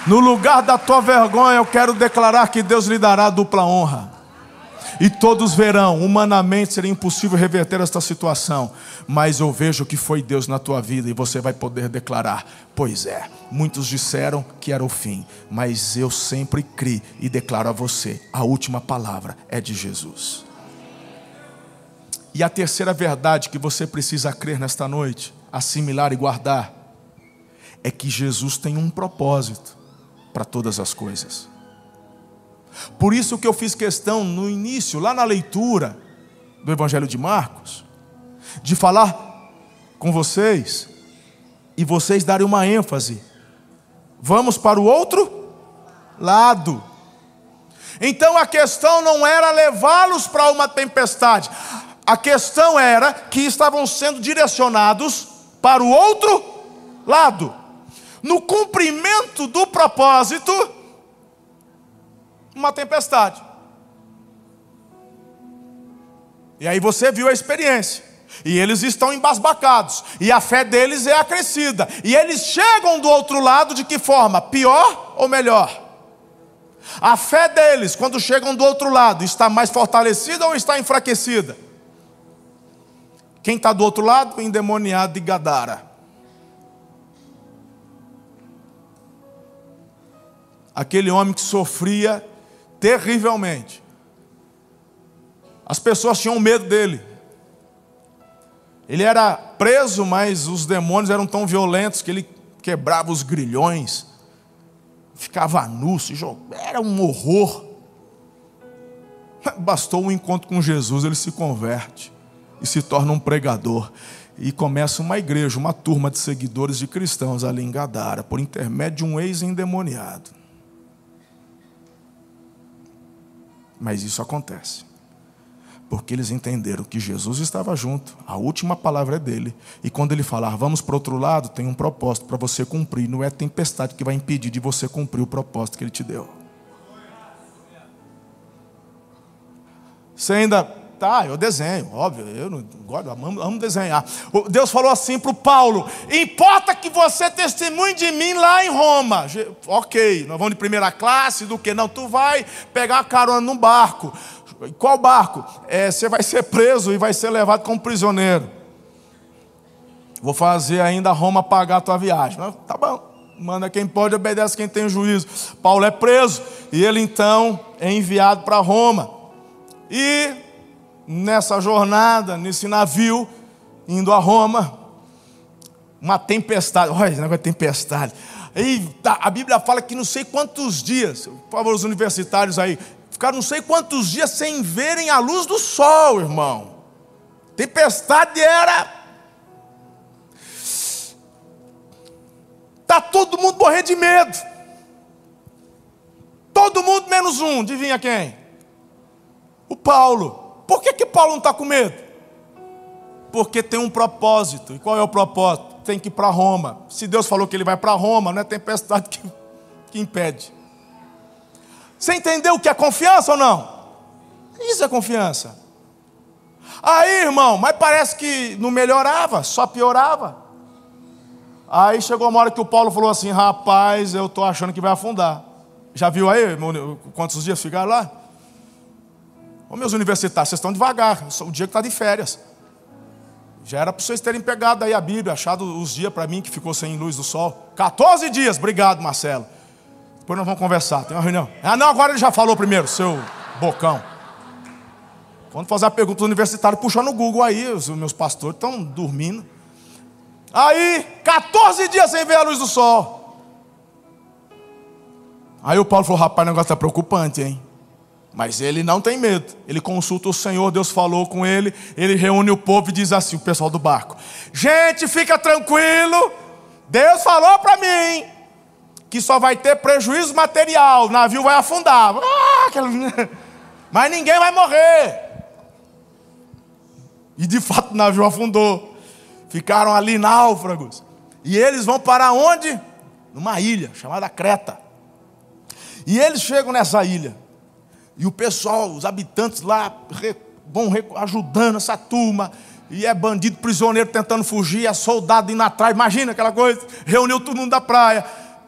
No lugar da tua vergonha, eu quero declarar que Deus lhe dará dupla honra. E todos verão, humanamente seria impossível reverter esta situação, mas eu vejo que foi Deus na tua vida e você vai poder declarar: Pois é, muitos disseram que era o fim, mas eu sempre criei e declaro a você: a última palavra é de Jesus. E a terceira verdade que você precisa crer nesta noite, assimilar e guardar, é que Jesus tem um propósito para todas as coisas. Por isso que eu fiz questão no início, lá na leitura do Evangelho de Marcos, de falar com vocês e vocês darem uma ênfase. Vamos para o outro lado. Então a questão não era levá-los para uma tempestade, a questão era que estavam sendo direcionados para o outro lado. No cumprimento do propósito, uma tempestade. E aí você viu a experiência. E eles estão embasbacados. E a fé deles é acrescida. E eles chegam do outro lado de que forma? Pior ou melhor? A fé deles, quando chegam do outro lado, está mais fortalecida ou está enfraquecida? Quem está do outro lado? Endemoniado de Gadara. Aquele homem que sofria terrivelmente. As pessoas tinham medo dele. Ele era preso, mas os demônios eram tão violentos que ele quebrava os grilhões, ficava nu, se jogava. Era um horror. Bastou um encontro com Jesus, ele se converte e se torna um pregador. E começa uma igreja, uma turma de seguidores de cristãos ali em Gadara, por intermédio de um ex-endemoniado. Mas isso acontece. Porque eles entenderam que Jesus estava junto, a última palavra é dele. E quando ele falar, vamos para outro lado, tem um propósito para você cumprir. Não é tempestade que vai impedir de você cumprir o propósito que ele te deu. Você ainda Tá, eu desenho, óbvio, eu não gosto, amo, amo desenhar. Deus falou assim para o Paulo: importa que você testemunhe de mim lá em Roma. Ok, nós vamos de primeira classe, do que? Não, tu vai pegar carona num barco. Qual barco? É, você vai ser preso e vai ser levado como prisioneiro. Vou fazer ainda Roma pagar a tua viagem. Tá bom. Manda quem pode, obedece quem tem juízo. Paulo é preso e ele então é enviado para Roma. E nessa jornada, nesse navio, indo a Roma, uma tempestade. Olha, esse negócio de tempestade. Eita, a Bíblia fala que não sei quantos dias, por favor, os universitários aí, ficaram não sei quantos dias sem verem a luz do sol, irmão. Tempestade era Está todo mundo morrendo de medo. Todo mundo menos um, adivinha quem? O Paulo. Por que, que Paulo não está com medo? Porque tem um propósito. E qual é o propósito? Tem que ir para Roma. Se Deus falou que ele vai para Roma, não é tempestade que, que impede. Você entendeu o que é confiança ou não? Isso é confiança. Aí, irmão, mas parece que não melhorava, só piorava. Aí chegou uma hora que o Paulo falou assim: Rapaz, eu estou achando que vai afundar. Já viu aí quantos dias ficaram lá? Ô meus universitários, vocês estão devagar. O dia que está de férias. Já era para vocês terem pegado aí a Bíblia, achado os dias para mim que ficou sem luz do sol. 14 dias, obrigado, Marcelo. Depois nós vamos conversar, tem uma reunião. Ah, não, agora ele já falou primeiro, seu bocão. Quando fazer a pergunta do universitário, puxa no Google aí, os meus pastores estão dormindo. Aí, 14 dias sem ver a luz do sol. Aí o Paulo falou: rapaz, o negócio está preocupante, hein? Mas ele não tem medo. Ele consulta o Senhor, Deus falou com ele. Ele reúne o povo e diz assim: o pessoal do barco: Gente, fica tranquilo. Deus falou para mim que só vai ter prejuízo material. O navio vai afundar. Ah, Mas ninguém vai morrer. E de fato o navio afundou ficaram ali náufragos. E eles vão para onde? Numa ilha chamada Creta. E eles chegam nessa ilha. E o pessoal, os habitantes lá, vão ajudando essa turma. E é bandido prisioneiro tentando fugir, é soldado indo atrás. Imagina aquela coisa. Reuniu todo mundo da praia.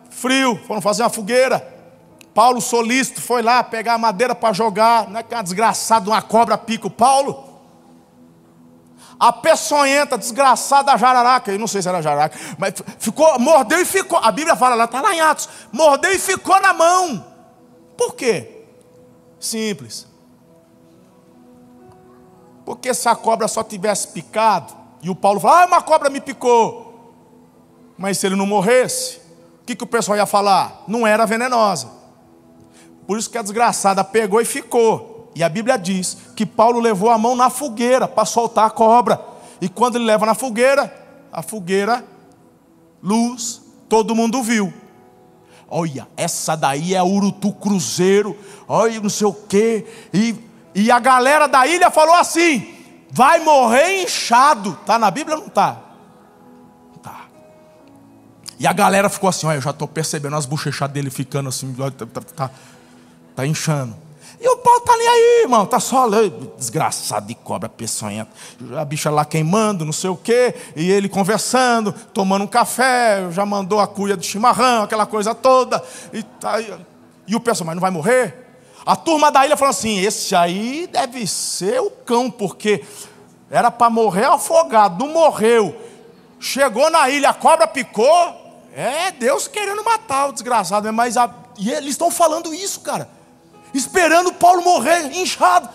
Frio, foram fazer uma fogueira. Paulo solícito foi lá pegar a madeira para jogar. Não é que é uma desgraçada, uma cobra pica o Paulo? a peçonhenta, desgraçada jararaca, eu não sei se era jararaca, mas ficou, mordeu e ficou. A Bíblia fala lá, está lá em Atos, mordeu e ficou na mão. Por quê? Simples. Porque se a cobra só tivesse picado, e o Paulo fala, ah, uma cobra me picou. Mas se ele não morresse, o que, que o pessoal ia falar? Não era venenosa. Por isso que a desgraçada pegou e ficou. E a Bíblia diz que Paulo levou a mão na fogueira para soltar a cobra. E quando ele leva na fogueira, a fogueira, luz, todo mundo viu. Olha, essa daí é Urutu Cruzeiro, olha, não sei o quê. E, e a galera da ilha falou assim: vai morrer inchado. Está na Bíblia ou não está? Tá. E a galera ficou assim: olha, eu já estou percebendo as bochechas dele ficando assim, tá, tá, tá, tá inchando. E o pau tá nem aí, irmão. Tá só desgraçado de cobra peçonhenta. A bicha lá queimando, não sei o quê. E ele conversando, tomando um café. Já mandou a cuia de chimarrão, aquela coisa toda. E, tá, e o pessoal, mas não vai morrer? A turma da ilha falou assim: esse aí deve ser o cão, porque era para morrer afogado, não morreu. Chegou na ilha, a cobra picou. É Deus querendo matar o desgraçado. Mas a... e eles estão falando isso, cara esperando Paulo morrer, inchado.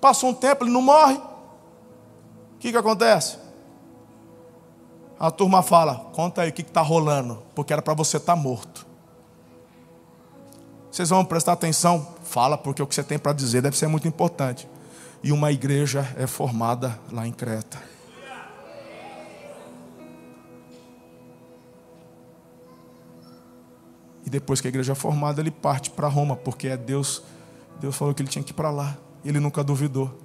Passou um tempo, ele não morre. O que, que acontece? A turma fala: conta aí o que está rolando, porque era para você estar tá morto. Vocês vão prestar atenção? Fala, porque o que você tem para dizer deve ser muito importante. E uma igreja é formada lá em Creta. E depois que a igreja é formada, ele parte para Roma, porque é Deus. Deus falou que ele tinha que ir para lá. Ele nunca duvidou.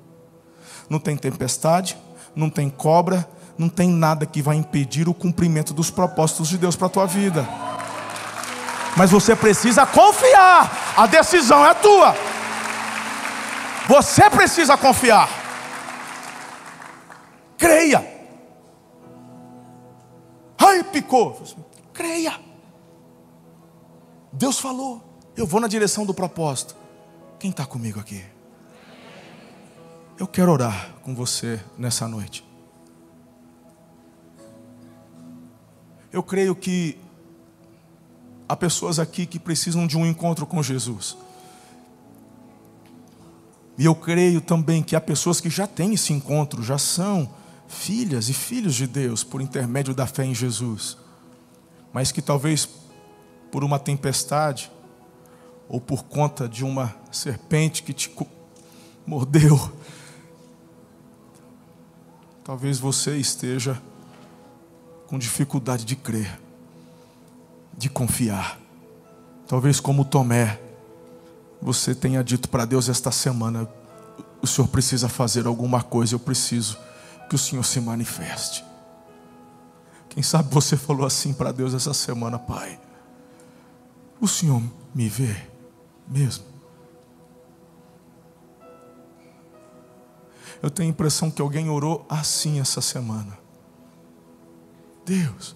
Não tem tempestade, não tem cobra, não tem nada que vai impedir o cumprimento dos propósitos de Deus para a tua vida. Mas você precisa confiar. A decisão é tua. Você precisa confiar. Creia. Ai, picou. Creia. Deus falou, eu vou na direção do propósito. Quem está comigo aqui? Eu quero orar com você nessa noite. Eu creio que há pessoas aqui que precisam de um encontro com Jesus. E eu creio também que há pessoas que já têm esse encontro, já são filhas e filhos de Deus por intermédio da fé em Jesus, mas que talvez por uma tempestade ou por conta de uma serpente que te mordeu, talvez você esteja com dificuldade de crer, de confiar. Talvez como Tomé, você tenha dito para Deus esta semana: o Senhor precisa fazer alguma coisa, eu preciso que o Senhor se manifeste. Quem sabe você falou assim para Deus essa semana, Pai: o Senhor me vê mesmo? Eu tenho a impressão que alguém orou assim essa semana. Deus,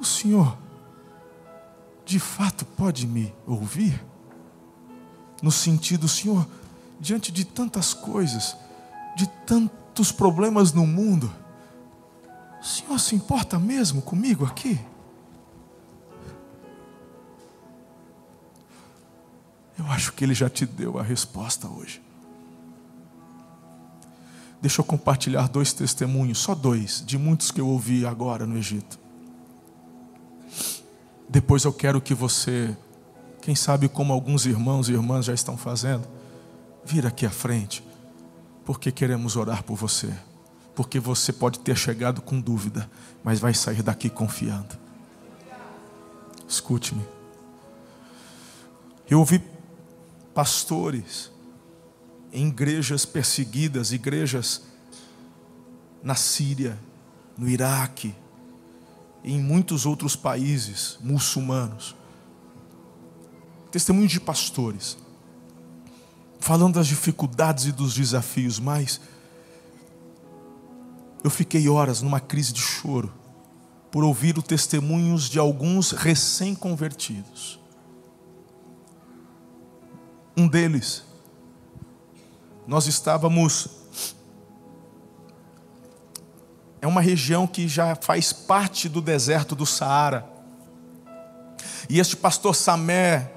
o Senhor de fato pode me ouvir? No sentido, Senhor, diante de tantas coisas, de tantos problemas no mundo, o Senhor se importa mesmo comigo aqui? Eu acho que Ele já te deu a resposta hoje. Deixa eu compartilhar dois testemunhos, só dois, de muitos que eu ouvi agora no Egito. Depois eu quero que você, quem sabe como alguns irmãos e irmãs já estão fazendo, vir aqui à frente, porque queremos orar por você. Porque você pode ter chegado com dúvida, mas vai sair daqui confiando. Escute-me. Eu ouvi pastores em igrejas perseguidas, igrejas na Síria, no Iraque, em muitos outros países muçulmanos. Testemunhos de pastores, falando das dificuldades e dos desafios, mas eu fiquei horas numa crise de choro por ouvir os testemunhos de alguns recém-convertidos. Um deles nós estávamos. É uma região que já faz parte do deserto do Saara. E este pastor Samé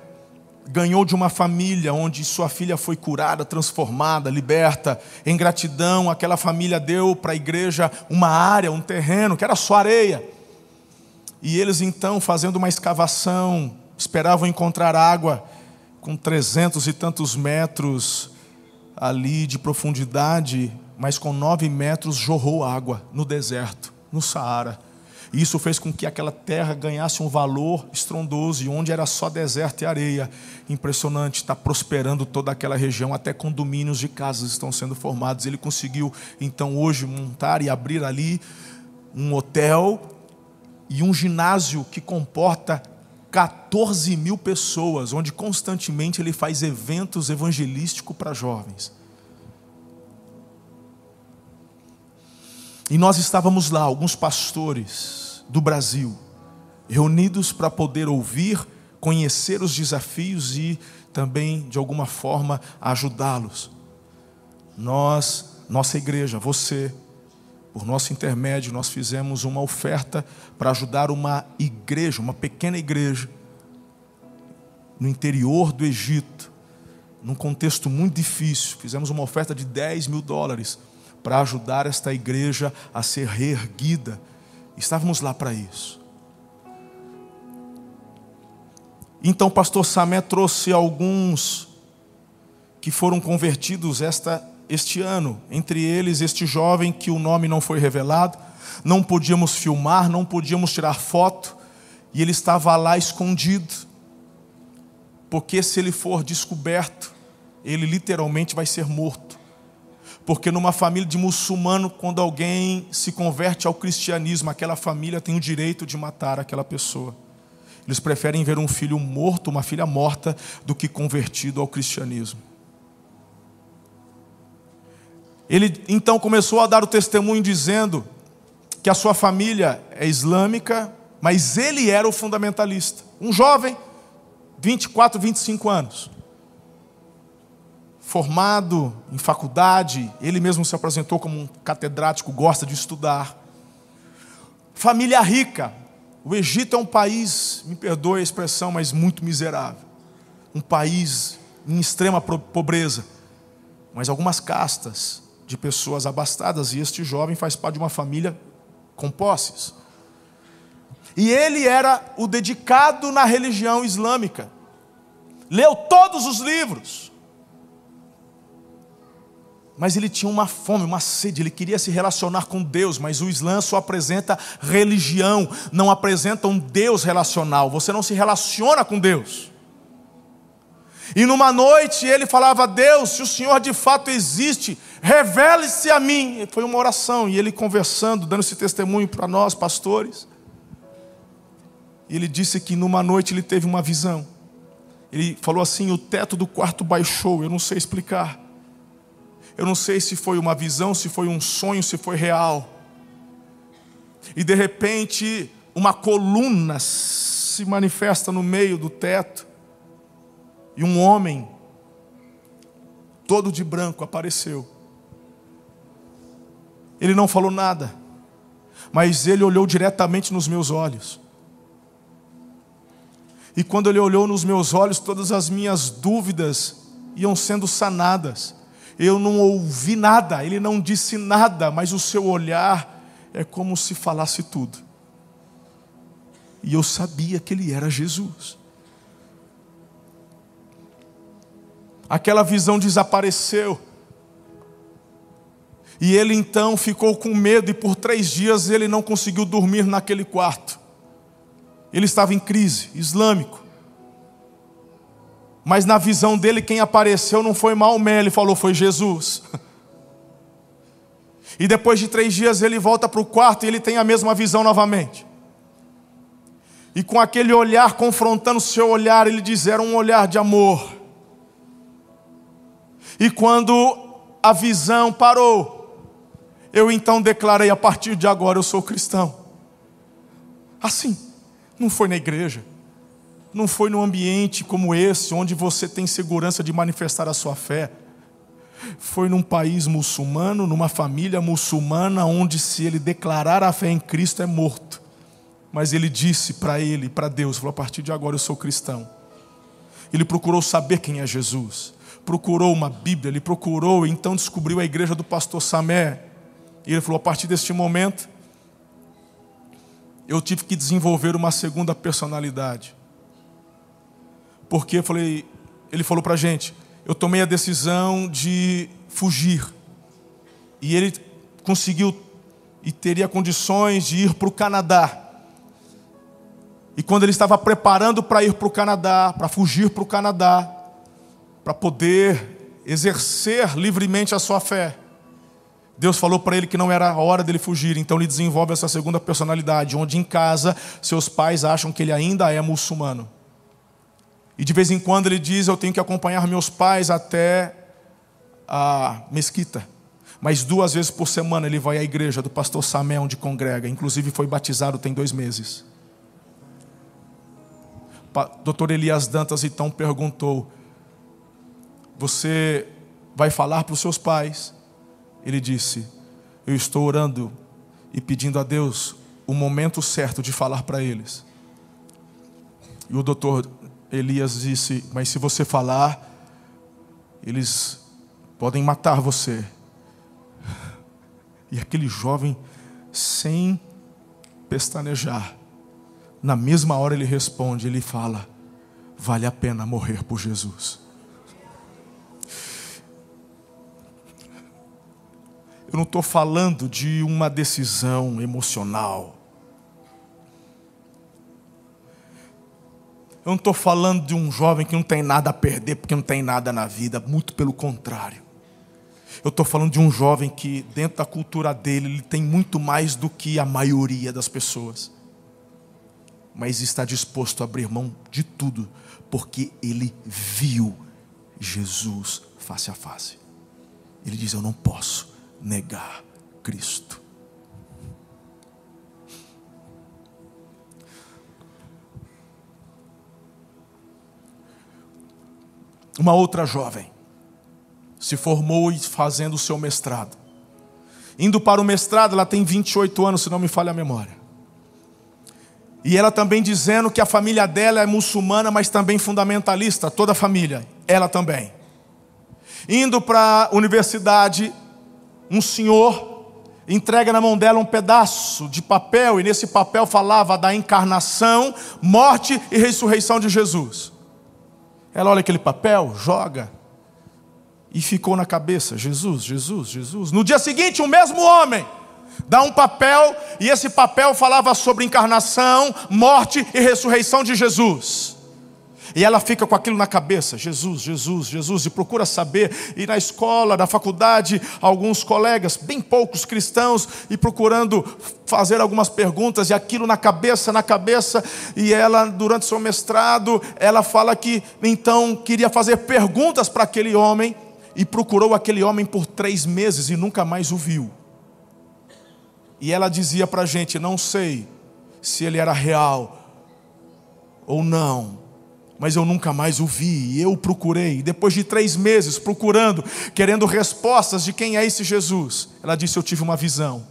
ganhou de uma família onde sua filha foi curada, transformada, liberta. Em gratidão, aquela família deu para a igreja uma área, um terreno, que era só areia. E eles então, fazendo uma escavação, esperavam encontrar água com trezentos e tantos metros ali de profundidade, mas com nove metros jorrou água no deserto, no Saara. Isso fez com que aquela terra ganhasse um valor estrondoso, e onde era só deserto e areia. Impressionante, está prosperando toda aquela região, até condomínios de casas estão sendo formados. Ele conseguiu, então, hoje montar e abrir ali um hotel e um ginásio que comporta 14 mil pessoas, onde constantemente ele faz eventos evangelísticos para jovens. E nós estávamos lá, alguns pastores do Brasil, reunidos para poder ouvir, conhecer os desafios e também, de alguma forma, ajudá-los. Nós, nossa igreja, você, por nosso intermédio, nós fizemos uma oferta para ajudar uma igreja, uma pequena igreja, no interior do Egito, num contexto muito difícil. Fizemos uma oferta de 10 mil dólares para ajudar esta igreja a ser reerguida. Estávamos lá para isso. Então o pastor Samé trouxe alguns que foram convertidos esta este ano, entre eles este jovem que o nome não foi revelado, não podíamos filmar, não podíamos tirar foto, e ele estava lá escondido, porque se ele for descoberto, ele literalmente vai ser morto. Porque numa família de muçulmano, quando alguém se converte ao cristianismo, aquela família tem o direito de matar aquela pessoa. Eles preferem ver um filho morto, uma filha morta, do que convertido ao cristianismo. Ele então começou a dar o testemunho dizendo que a sua família é islâmica, mas ele era o fundamentalista. Um jovem, 24, 25 anos. formado em faculdade, ele mesmo se apresentou como um catedrático, gosta de estudar. Família rica. O Egito é um país, me perdoe a expressão, mas muito miserável. Um país em extrema pobreza. Mas algumas castas de pessoas abastadas, e este jovem faz parte de uma família com posses. E ele era o dedicado na religião islâmica. Leu todos os livros. Mas ele tinha uma fome, uma sede, ele queria se relacionar com Deus, mas o Islã só apresenta religião, não apresenta um Deus relacional. Você não se relaciona com Deus. E numa noite ele falava: Deus, se o Senhor de fato existe, revele-se a mim. Foi uma oração, e ele conversando, dando esse testemunho para nós, pastores. E ele disse que numa noite ele teve uma visão. Ele falou assim: o teto do quarto baixou, eu não sei explicar. Eu não sei se foi uma visão, se foi um sonho, se foi real. E de repente, uma coluna se manifesta no meio do teto. E um homem, todo de branco, apareceu. Ele não falou nada, mas ele olhou diretamente nos meus olhos. E quando ele olhou nos meus olhos, todas as minhas dúvidas iam sendo sanadas eu não ouvi nada, ele não disse nada, mas o seu olhar é como se falasse tudo. E eu sabia que ele era Jesus. Aquela visão desapareceu. E ele então ficou com medo, e por três dias ele não conseguiu dormir naquele quarto. Ele estava em crise, islâmico. Mas na visão dele, quem apareceu não foi Maomé, ele falou, foi Jesus. E depois de três dias ele volta para o quarto e ele tem a mesma visão novamente. E com aquele olhar confrontando o seu olhar, ele diz: era um olhar de amor. E quando a visão parou, eu então declarei: a partir de agora eu sou cristão. Assim, não foi na igreja, não foi num ambiente como esse, onde você tem segurança de manifestar a sua fé. Foi num país muçulmano, numa família muçulmana, onde se ele declarar a fé em Cristo é morto. Mas ele disse para ele, para Deus, falou: a partir de agora eu sou cristão. Ele procurou saber quem é Jesus, procurou uma Bíblia, ele procurou, então descobriu a igreja do pastor Samé. E ele falou: a partir deste momento, eu tive que desenvolver uma segunda personalidade. Porque eu falei, ele falou para a gente, eu tomei a decisão de fugir. E ele conseguiu e teria condições de ir para o Canadá. E quando ele estava preparando para ir para o Canadá, para fugir para o Canadá, para poder exercer livremente a sua fé, Deus falou para ele que não era a hora dele fugir, então ele desenvolve essa segunda personalidade, onde em casa seus pais acham que ele ainda é muçulmano. E de vez em quando ele diz: Eu tenho que acompanhar meus pais até a mesquita. Mas duas vezes por semana ele vai à igreja do pastor Samé, onde congrega. Inclusive foi batizado tem dois meses. Doutor Elias Dantas então perguntou: Você vai falar para os seus pais? Ele disse: Eu estou orando e pedindo a Deus o momento certo de falar para eles. E o doutor Elias disse: Mas se você falar, eles podem matar você. E aquele jovem, sem pestanejar, na mesma hora ele responde: Ele fala, vale a pena morrer por Jesus. Eu não estou falando de uma decisão emocional. Eu não estou falando de um jovem que não tem nada a perder porque não tem nada na vida, muito pelo contrário. Eu estou falando de um jovem que, dentro da cultura dele, ele tem muito mais do que a maioria das pessoas, mas está disposto a abrir mão de tudo, porque ele viu Jesus face a face. Ele diz: Eu não posso negar Cristo. uma outra jovem. se formou fazendo o seu mestrado. Indo para o mestrado, ela tem 28 anos, se não me falha a memória. E ela também dizendo que a família dela é muçulmana, mas também fundamentalista, toda a família, ela também. Indo para a universidade, um senhor entrega na mão dela um pedaço de papel, e nesse papel falava da encarnação, morte e ressurreição de Jesus. Ela olha aquele papel, joga, e ficou na cabeça: Jesus, Jesus, Jesus. No dia seguinte, o mesmo homem dá um papel, e esse papel falava sobre encarnação, morte e ressurreição de Jesus. E ela fica com aquilo na cabeça: Jesus, Jesus, Jesus, e procura saber. E na escola, na faculdade, alguns colegas, bem poucos cristãos, e procurando fazer algumas perguntas, e aquilo na cabeça, na cabeça. E ela, durante seu mestrado, ela fala que então queria fazer perguntas para aquele homem, e procurou aquele homem por três meses e nunca mais o viu. E ela dizia para a gente: não sei se ele era real ou não mas eu nunca mais o vi. E eu procurei, depois de três meses procurando, querendo respostas de quem é esse Jesus. Ela disse: Eu tive uma visão,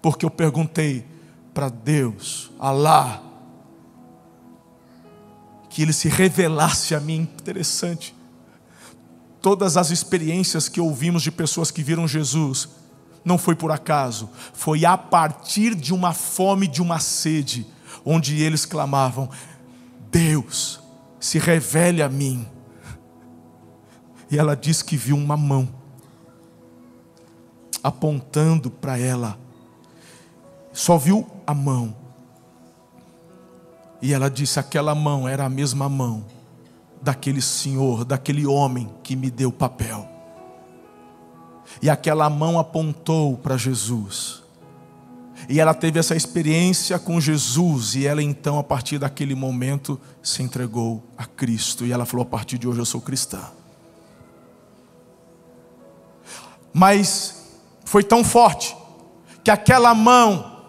porque eu perguntei para Deus, Alá, que ele se revelasse a mim. Interessante. Todas as experiências que ouvimos de pessoas que viram Jesus, não foi por acaso, foi a partir de uma fome, de uma sede, onde eles clamavam: Deus, se revele a mim. E ela diz que viu uma mão apontando para ela. Só viu a mão. E ela disse: aquela mão era a mesma mão daquele senhor, daquele homem que me deu papel. E aquela mão apontou para Jesus. E ela teve essa experiência com Jesus, e ela então, a partir daquele momento, se entregou a Cristo. E ela falou: a partir de hoje eu sou cristã. Mas foi tão forte que aquela mão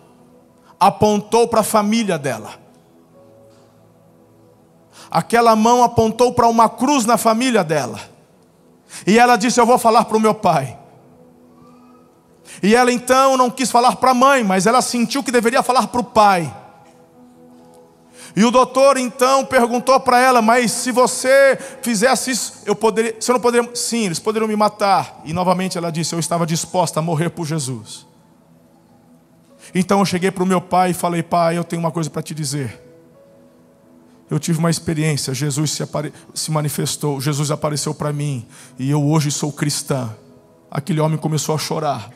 apontou para a família dela. Aquela mão apontou para uma cruz na família dela. E ela disse: Eu vou falar para o meu pai. E ela então não quis falar para a mãe, mas ela sentiu que deveria falar para o pai. E o doutor então perguntou para ela: Mas se você fizesse isso, eu poderia, você não poderia? Sim, eles poderiam me matar. E novamente ela disse: Eu estava disposta a morrer por Jesus. Então eu cheguei para o meu pai e falei: Pai, eu tenho uma coisa para te dizer. Eu tive uma experiência, Jesus se, apare... se manifestou, Jesus apareceu para mim, e eu hoje sou cristã. Aquele homem começou a chorar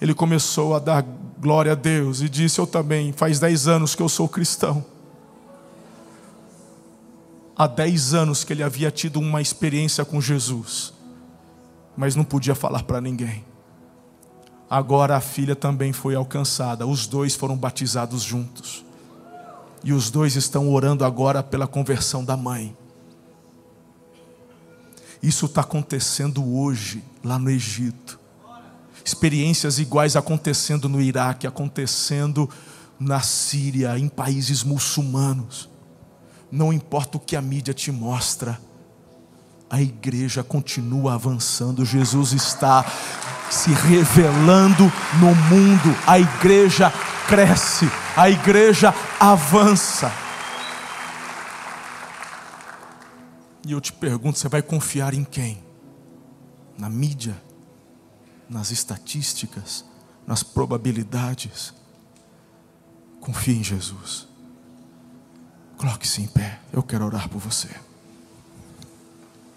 ele começou a dar glória a Deus e disse: Eu também, faz dez anos que eu sou cristão. Há dez anos que ele havia tido uma experiência com Jesus, mas não podia falar para ninguém. Agora a filha também foi alcançada, os dois foram batizados juntos. E os dois estão orando agora pela conversão da mãe. Isso está acontecendo hoje, lá no Egito experiências iguais acontecendo no Iraque, acontecendo na Síria, em países muçulmanos. Não importa o que a mídia te mostra, a igreja continua avançando, Jesus está se revelando no mundo, a igreja cresce, a igreja avança. E eu te pergunto: você vai confiar em quem? Na mídia? Nas estatísticas, nas probabilidades. Confie em Jesus. Coloque-se em pé. Eu quero orar por você.